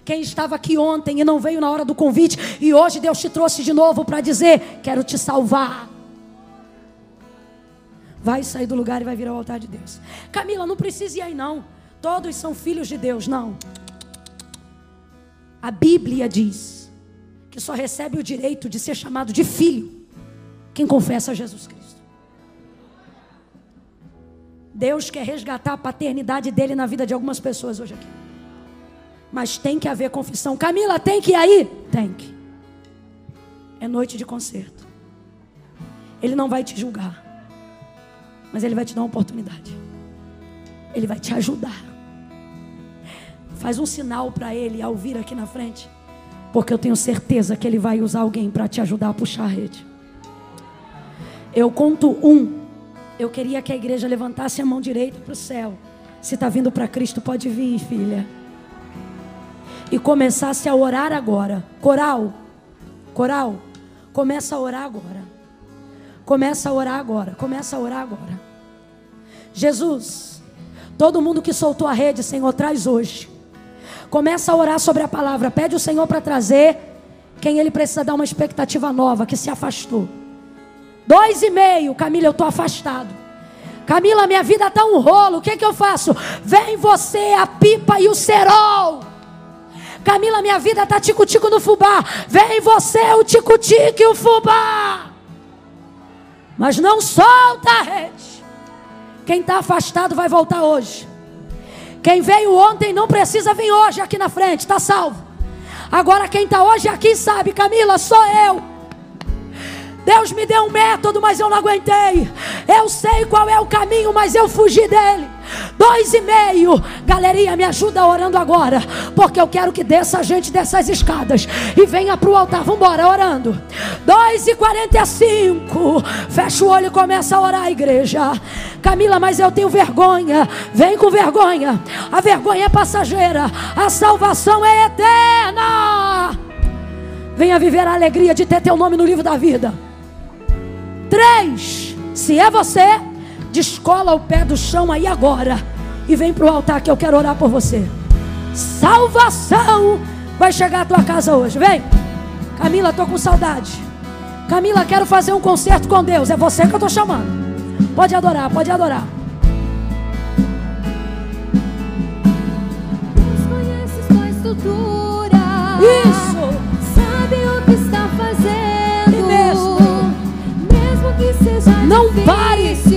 Quem estava aqui ontem e não veio na hora do convite, e hoje Deus te trouxe de novo para dizer: Quero te salvar vai sair do lugar e vai vir ao altar de Deus. Camila, não precisa ir aí não. Todos são filhos de Deus, não. A Bíblia diz que só recebe o direito de ser chamado de filho quem confessa Jesus Cristo. Deus quer resgatar a paternidade dele na vida de algumas pessoas hoje aqui. Mas tem que haver confissão. Camila, tem que ir aí? Tem que. É noite de concerto. Ele não vai te julgar. Mas Ele vai te dar uma oportunidade. Ele vai te ajudar. Faz um sinal para Ele ao vir aqui na frente. Porque eu tenho certeza que Ele vai usar alguém para te ajudar a puxar a rede. Eu conto um. Eu queria que a igreja levantasse a mão direita para o céu. Se está vindo para Cristo, pode vir, filha. E começasse a orar agora. Coral, coral, começa a orar agora. Começa a orar agora. Começa a orar agora. Jesus, todo mundo que soltou a rede, Senhor, traz hoje. Começa a orar sobre a palavra. Pede o Senhor para trazer. quem ele precisa dar uma expectativa nova, que se afastou. Dois e meio, Camila, eu estou afastado. Camila, minha vida está um rolo. O que, que eu faço? Vem você, a pipa e o cerol. Camila, minha vida está tico-tico no fubá. Vem você, o tico-tico e o fubá. Mas não solta a rede. Quem está afastado vai voltar hoje. Quem veio ontem não precisa vir hoje aqui na frente, está salvo. Agora quem está hoje aqui sabe, Camila, sou eu. Deus me deu um método, mas eu não aguentei. Eu sei qual é o caminho, mas eu fugi dele. Dois e meio. Galerinha, me ajuda orando agora. Porque eu quero que desça a gente dessas escadas. E venha para o altar. Vamos embora, orando. Dois e quarenta e cinco. Fecha o olho e começa a orar, igreja. Camila, mas eu tenho vergonha. Vem com vergonha. A vergonha é passageira. A salvação é eterna. Venha viver a alegria de ter teu nome no livro da vida. Três. Se é você, descola o pé do chão aí agora. E vem para o altar que eu quero orar por você. Salvação vai chegar à tua casa hoje. Vem. Camila, estou com saudade. Camila, quero fazer um concerto com Deus. É você que eu estou chamando. Pode adorar, pode adorar. Isso. Sabe o que está fazendo. E mesmo. Mesmo que seja Não pare. difícil, não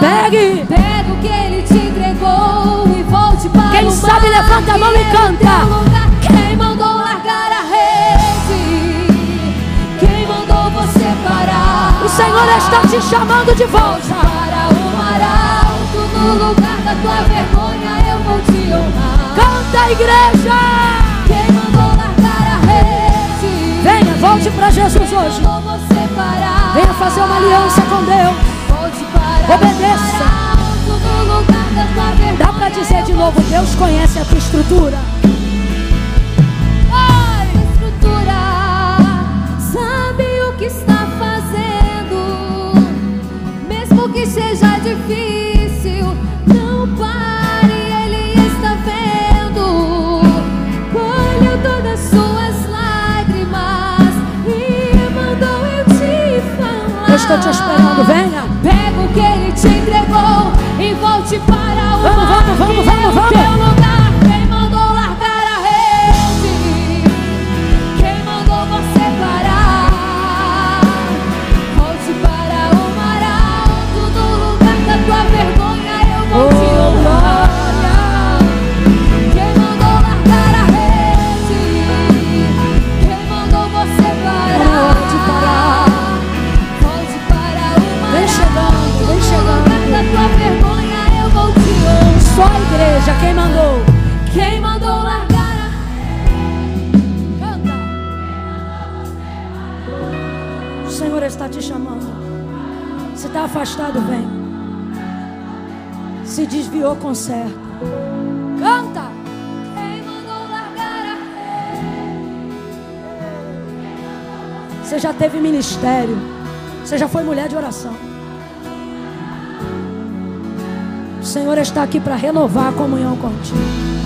Pegue. Pega o que Ele te entregou e volte para Quem o sabe, mar, levanta a mão e canta. lugar. Quem mandou largar a rede? Quem mandou você parar? O Senhor está te chamando de Volte volta. para o mar alto, no lugar da tua vergonha eu vou te honrar. Canta, igreja. Quem mandou largar a rede? Venha, volte para Jesus hoje. Quem? Venha fazer uma aliança com Deus. Vergonha. Dá para dizer de novo: Deus conhece a tua estrutura. Ai, estrutura, sabe o que está fazendo, mesmo que seja difícil, não pare, Ele está vendo. Colheu todas suas lágrimas e mandou eu te falar. Eu estou te esperando. Venha. Ministério. Você já foi mulher de oração. O Senhor está aqui para renovar a comunhão contigo.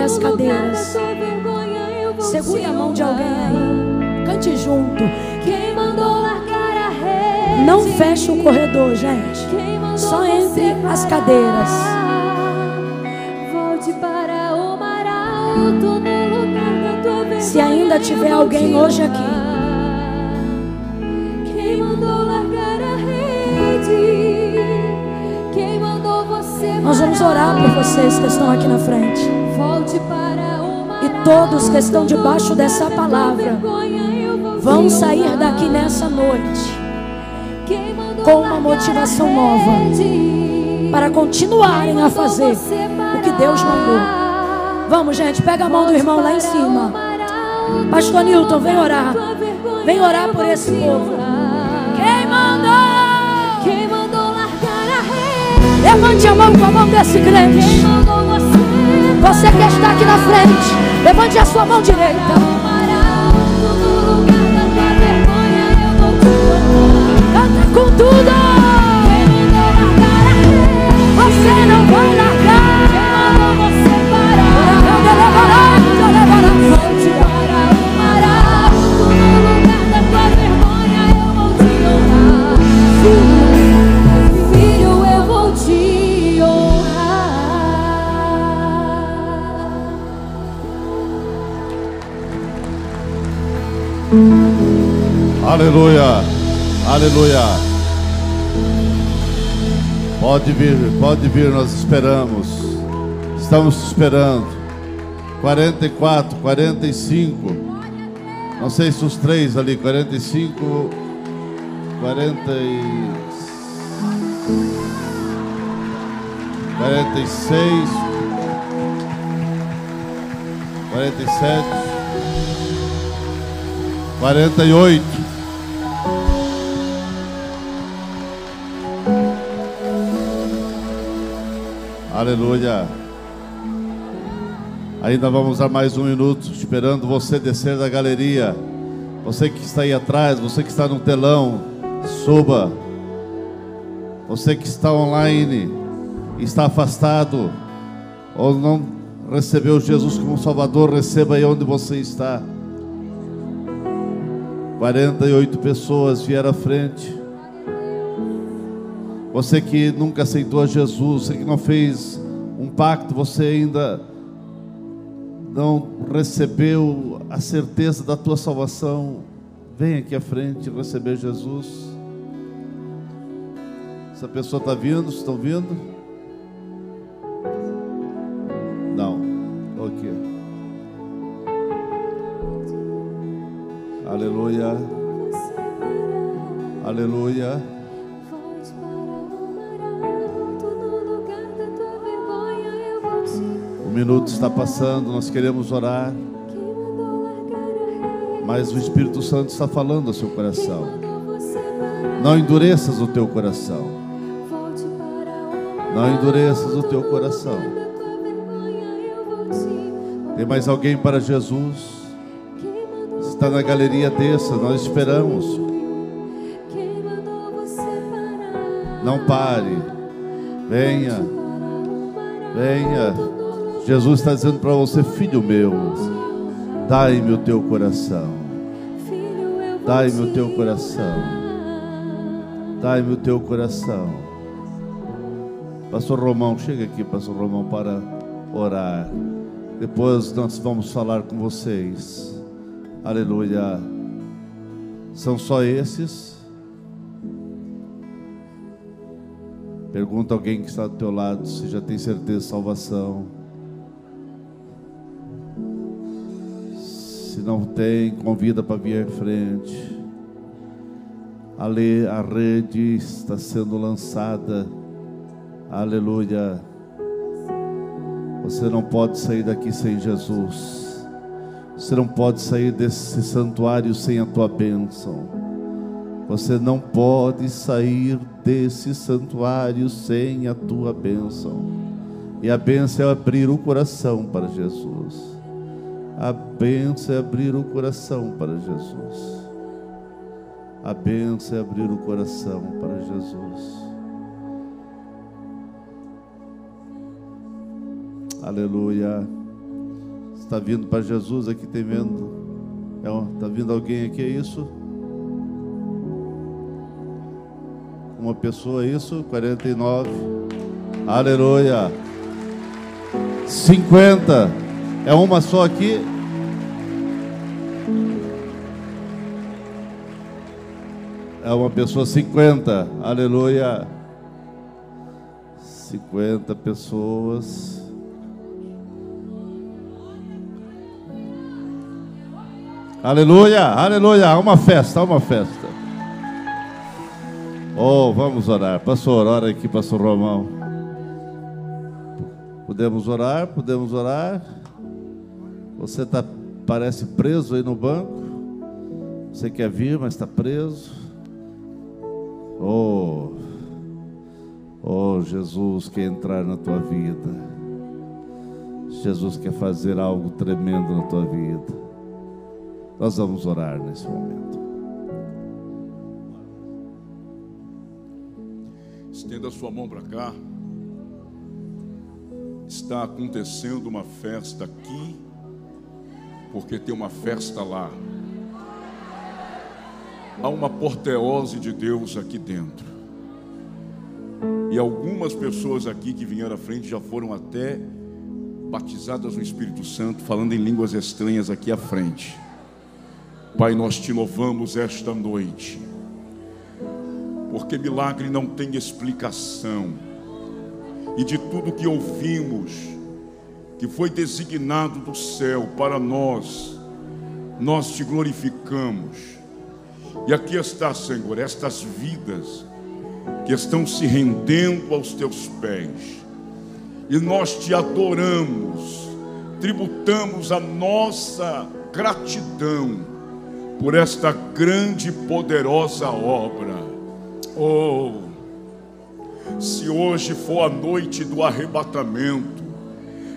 Entre as cadeiras. Segure a mão de alguém aí. Cante junto. Quem mandou largar a rede? Não feche o corredor, gente. Só entre as cadeiras. Volte para o mar alto no lugar da tua. Se ainda tiver alguém hoje aqui. Vamos orar por vocês que estão aqui na frente. E todos que estão debaixo dessa palavra vão sair daqui nessa noite com uma motivação nova para continuarem a fazer o que Deus mandou. Vamos, gente, pega a mão do irmão lá em cima. Pastor Newton, vem orar. Vem orar por esse povo. Levante a mão com a mão desse crente. Você que está aqui na frente, levante a sua mão direita. Aleluia, aleluia. Pode vir, pode vir, nós esperamos. Estamos esperando. 44, 45. Não sei se os três ali, 45, 40 e... 46, 47, 48. Aleluia. Ainda vamos dar mais um minuto, esperando você descer da galeria. Você que está aí atrás, você que está no telão, suba. Você que está online, está afastado, ou não recebeu Jesus como Salvador, receba aí onde você está. 48 pessoas vieram à frente. Você que nunca aceitou a Jesus, você que não fez um pacto, você ainda não recebeu a certeza da tua salvação, vem aqui à frente receber Jesus. Essa pessoa está vindo, estão vindo? Não. Ok. Aleluia. Aleluia. Minuto está passando, nós queremos orar, mas o Espírito Santo está falando ao seu coração. Não endureças o teu coração. Não endureças o teu coração. Tem mais alguém para Jesus? Está na galeria desça, nós esperamos. Não pare. Venha, venha. Jesus está dizendo para você, filho meu, dai-me o teu coração. Dai-me o te teu coração. Dai-me o teu coração. Pastor Romão, chega aqui, Pastor Romão, para orar. Depois nós vamos falar com vocês. Aleluia. São só esses? Pergunta alguém que está do teu lado se já tem certeza de salvação. Se não tem, convida para vir em frente. A rede está sendo lançada. Aleluia. Você não pode sair daqui sem Jesus. Você não pode sair desse santuário sem a tua bênção. Você não pode sair desse santuário sem a tua bênção. E a bênção é abrir o coração para Jesus. A benção é abrir o coração para Jesus. A benção é abrir o coração para Jesus. Aleluia. Está vindo para Jesus aqui, tem vendo? Está vindo alguém aqui, é isso? Uma pessoa, é isso? 49. Aleluia. 50. É uma só aqui? É uma pessoa 50. Aleluia. 50 pessoas. Aleluia, aleluia. Uma festa, uma festa. Oh, vamos orar. Pastor, ora aqui, pastor Romão. Podemos orar, podemos orar. Você tá, parece preso aí no banco. Você quer vir, mas está preso. Oh, oh, Jesus quer entrar na tua vida. Jesus quer fazer algo tremendo na tua vida. Nós vamos orar nesse momento. Estenda a sua mão para cá. Está acontecendo uma festa aqui, porque tem uma festa lá. Há uma porteose de Deus aqui dentro. E algumas pessoas aqui que vieram à frente já foram até batizadas no Espírito Santo, falando em línguas estranhas aqui à frente. Pai, nós te louvamos esta noite, porque milagre não tem explicação, e de tudo que ouvimos, que foi designado do céu para nós, nós te glorificamos. E aqui está, Senhor, estas vidas que estão se rendendo aos teus pés, e nós te adoramos, tributamos a nossa gratidão por esta grande e poderosa obra. Oh, se hoje for a noite do arrebatamento,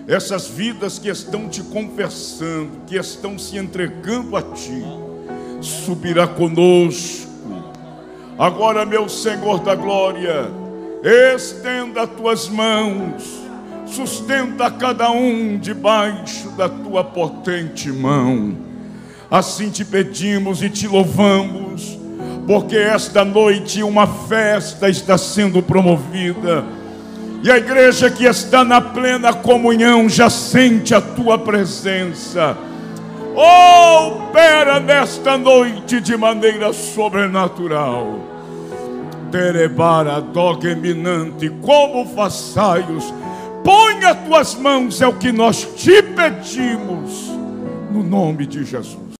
essas vidas que estão te confessando, que estão se entregando a ti, subirá conosco. Agora, meu Senhor da glória, estenda as tuas mãos, sustenta cada um debaixo da tua potente mão. Assim te pedimos e te louvamos, porque esta noite uma festa está sendo promovida. E a igreja que está na plena comunhão já sente a tua presença. Oh, opera nesta noite de maneira sobrenatural. Terebara, eminente, como façaios, põe as tuas mãos, é o que nós te pedimos, no nome de Jesus.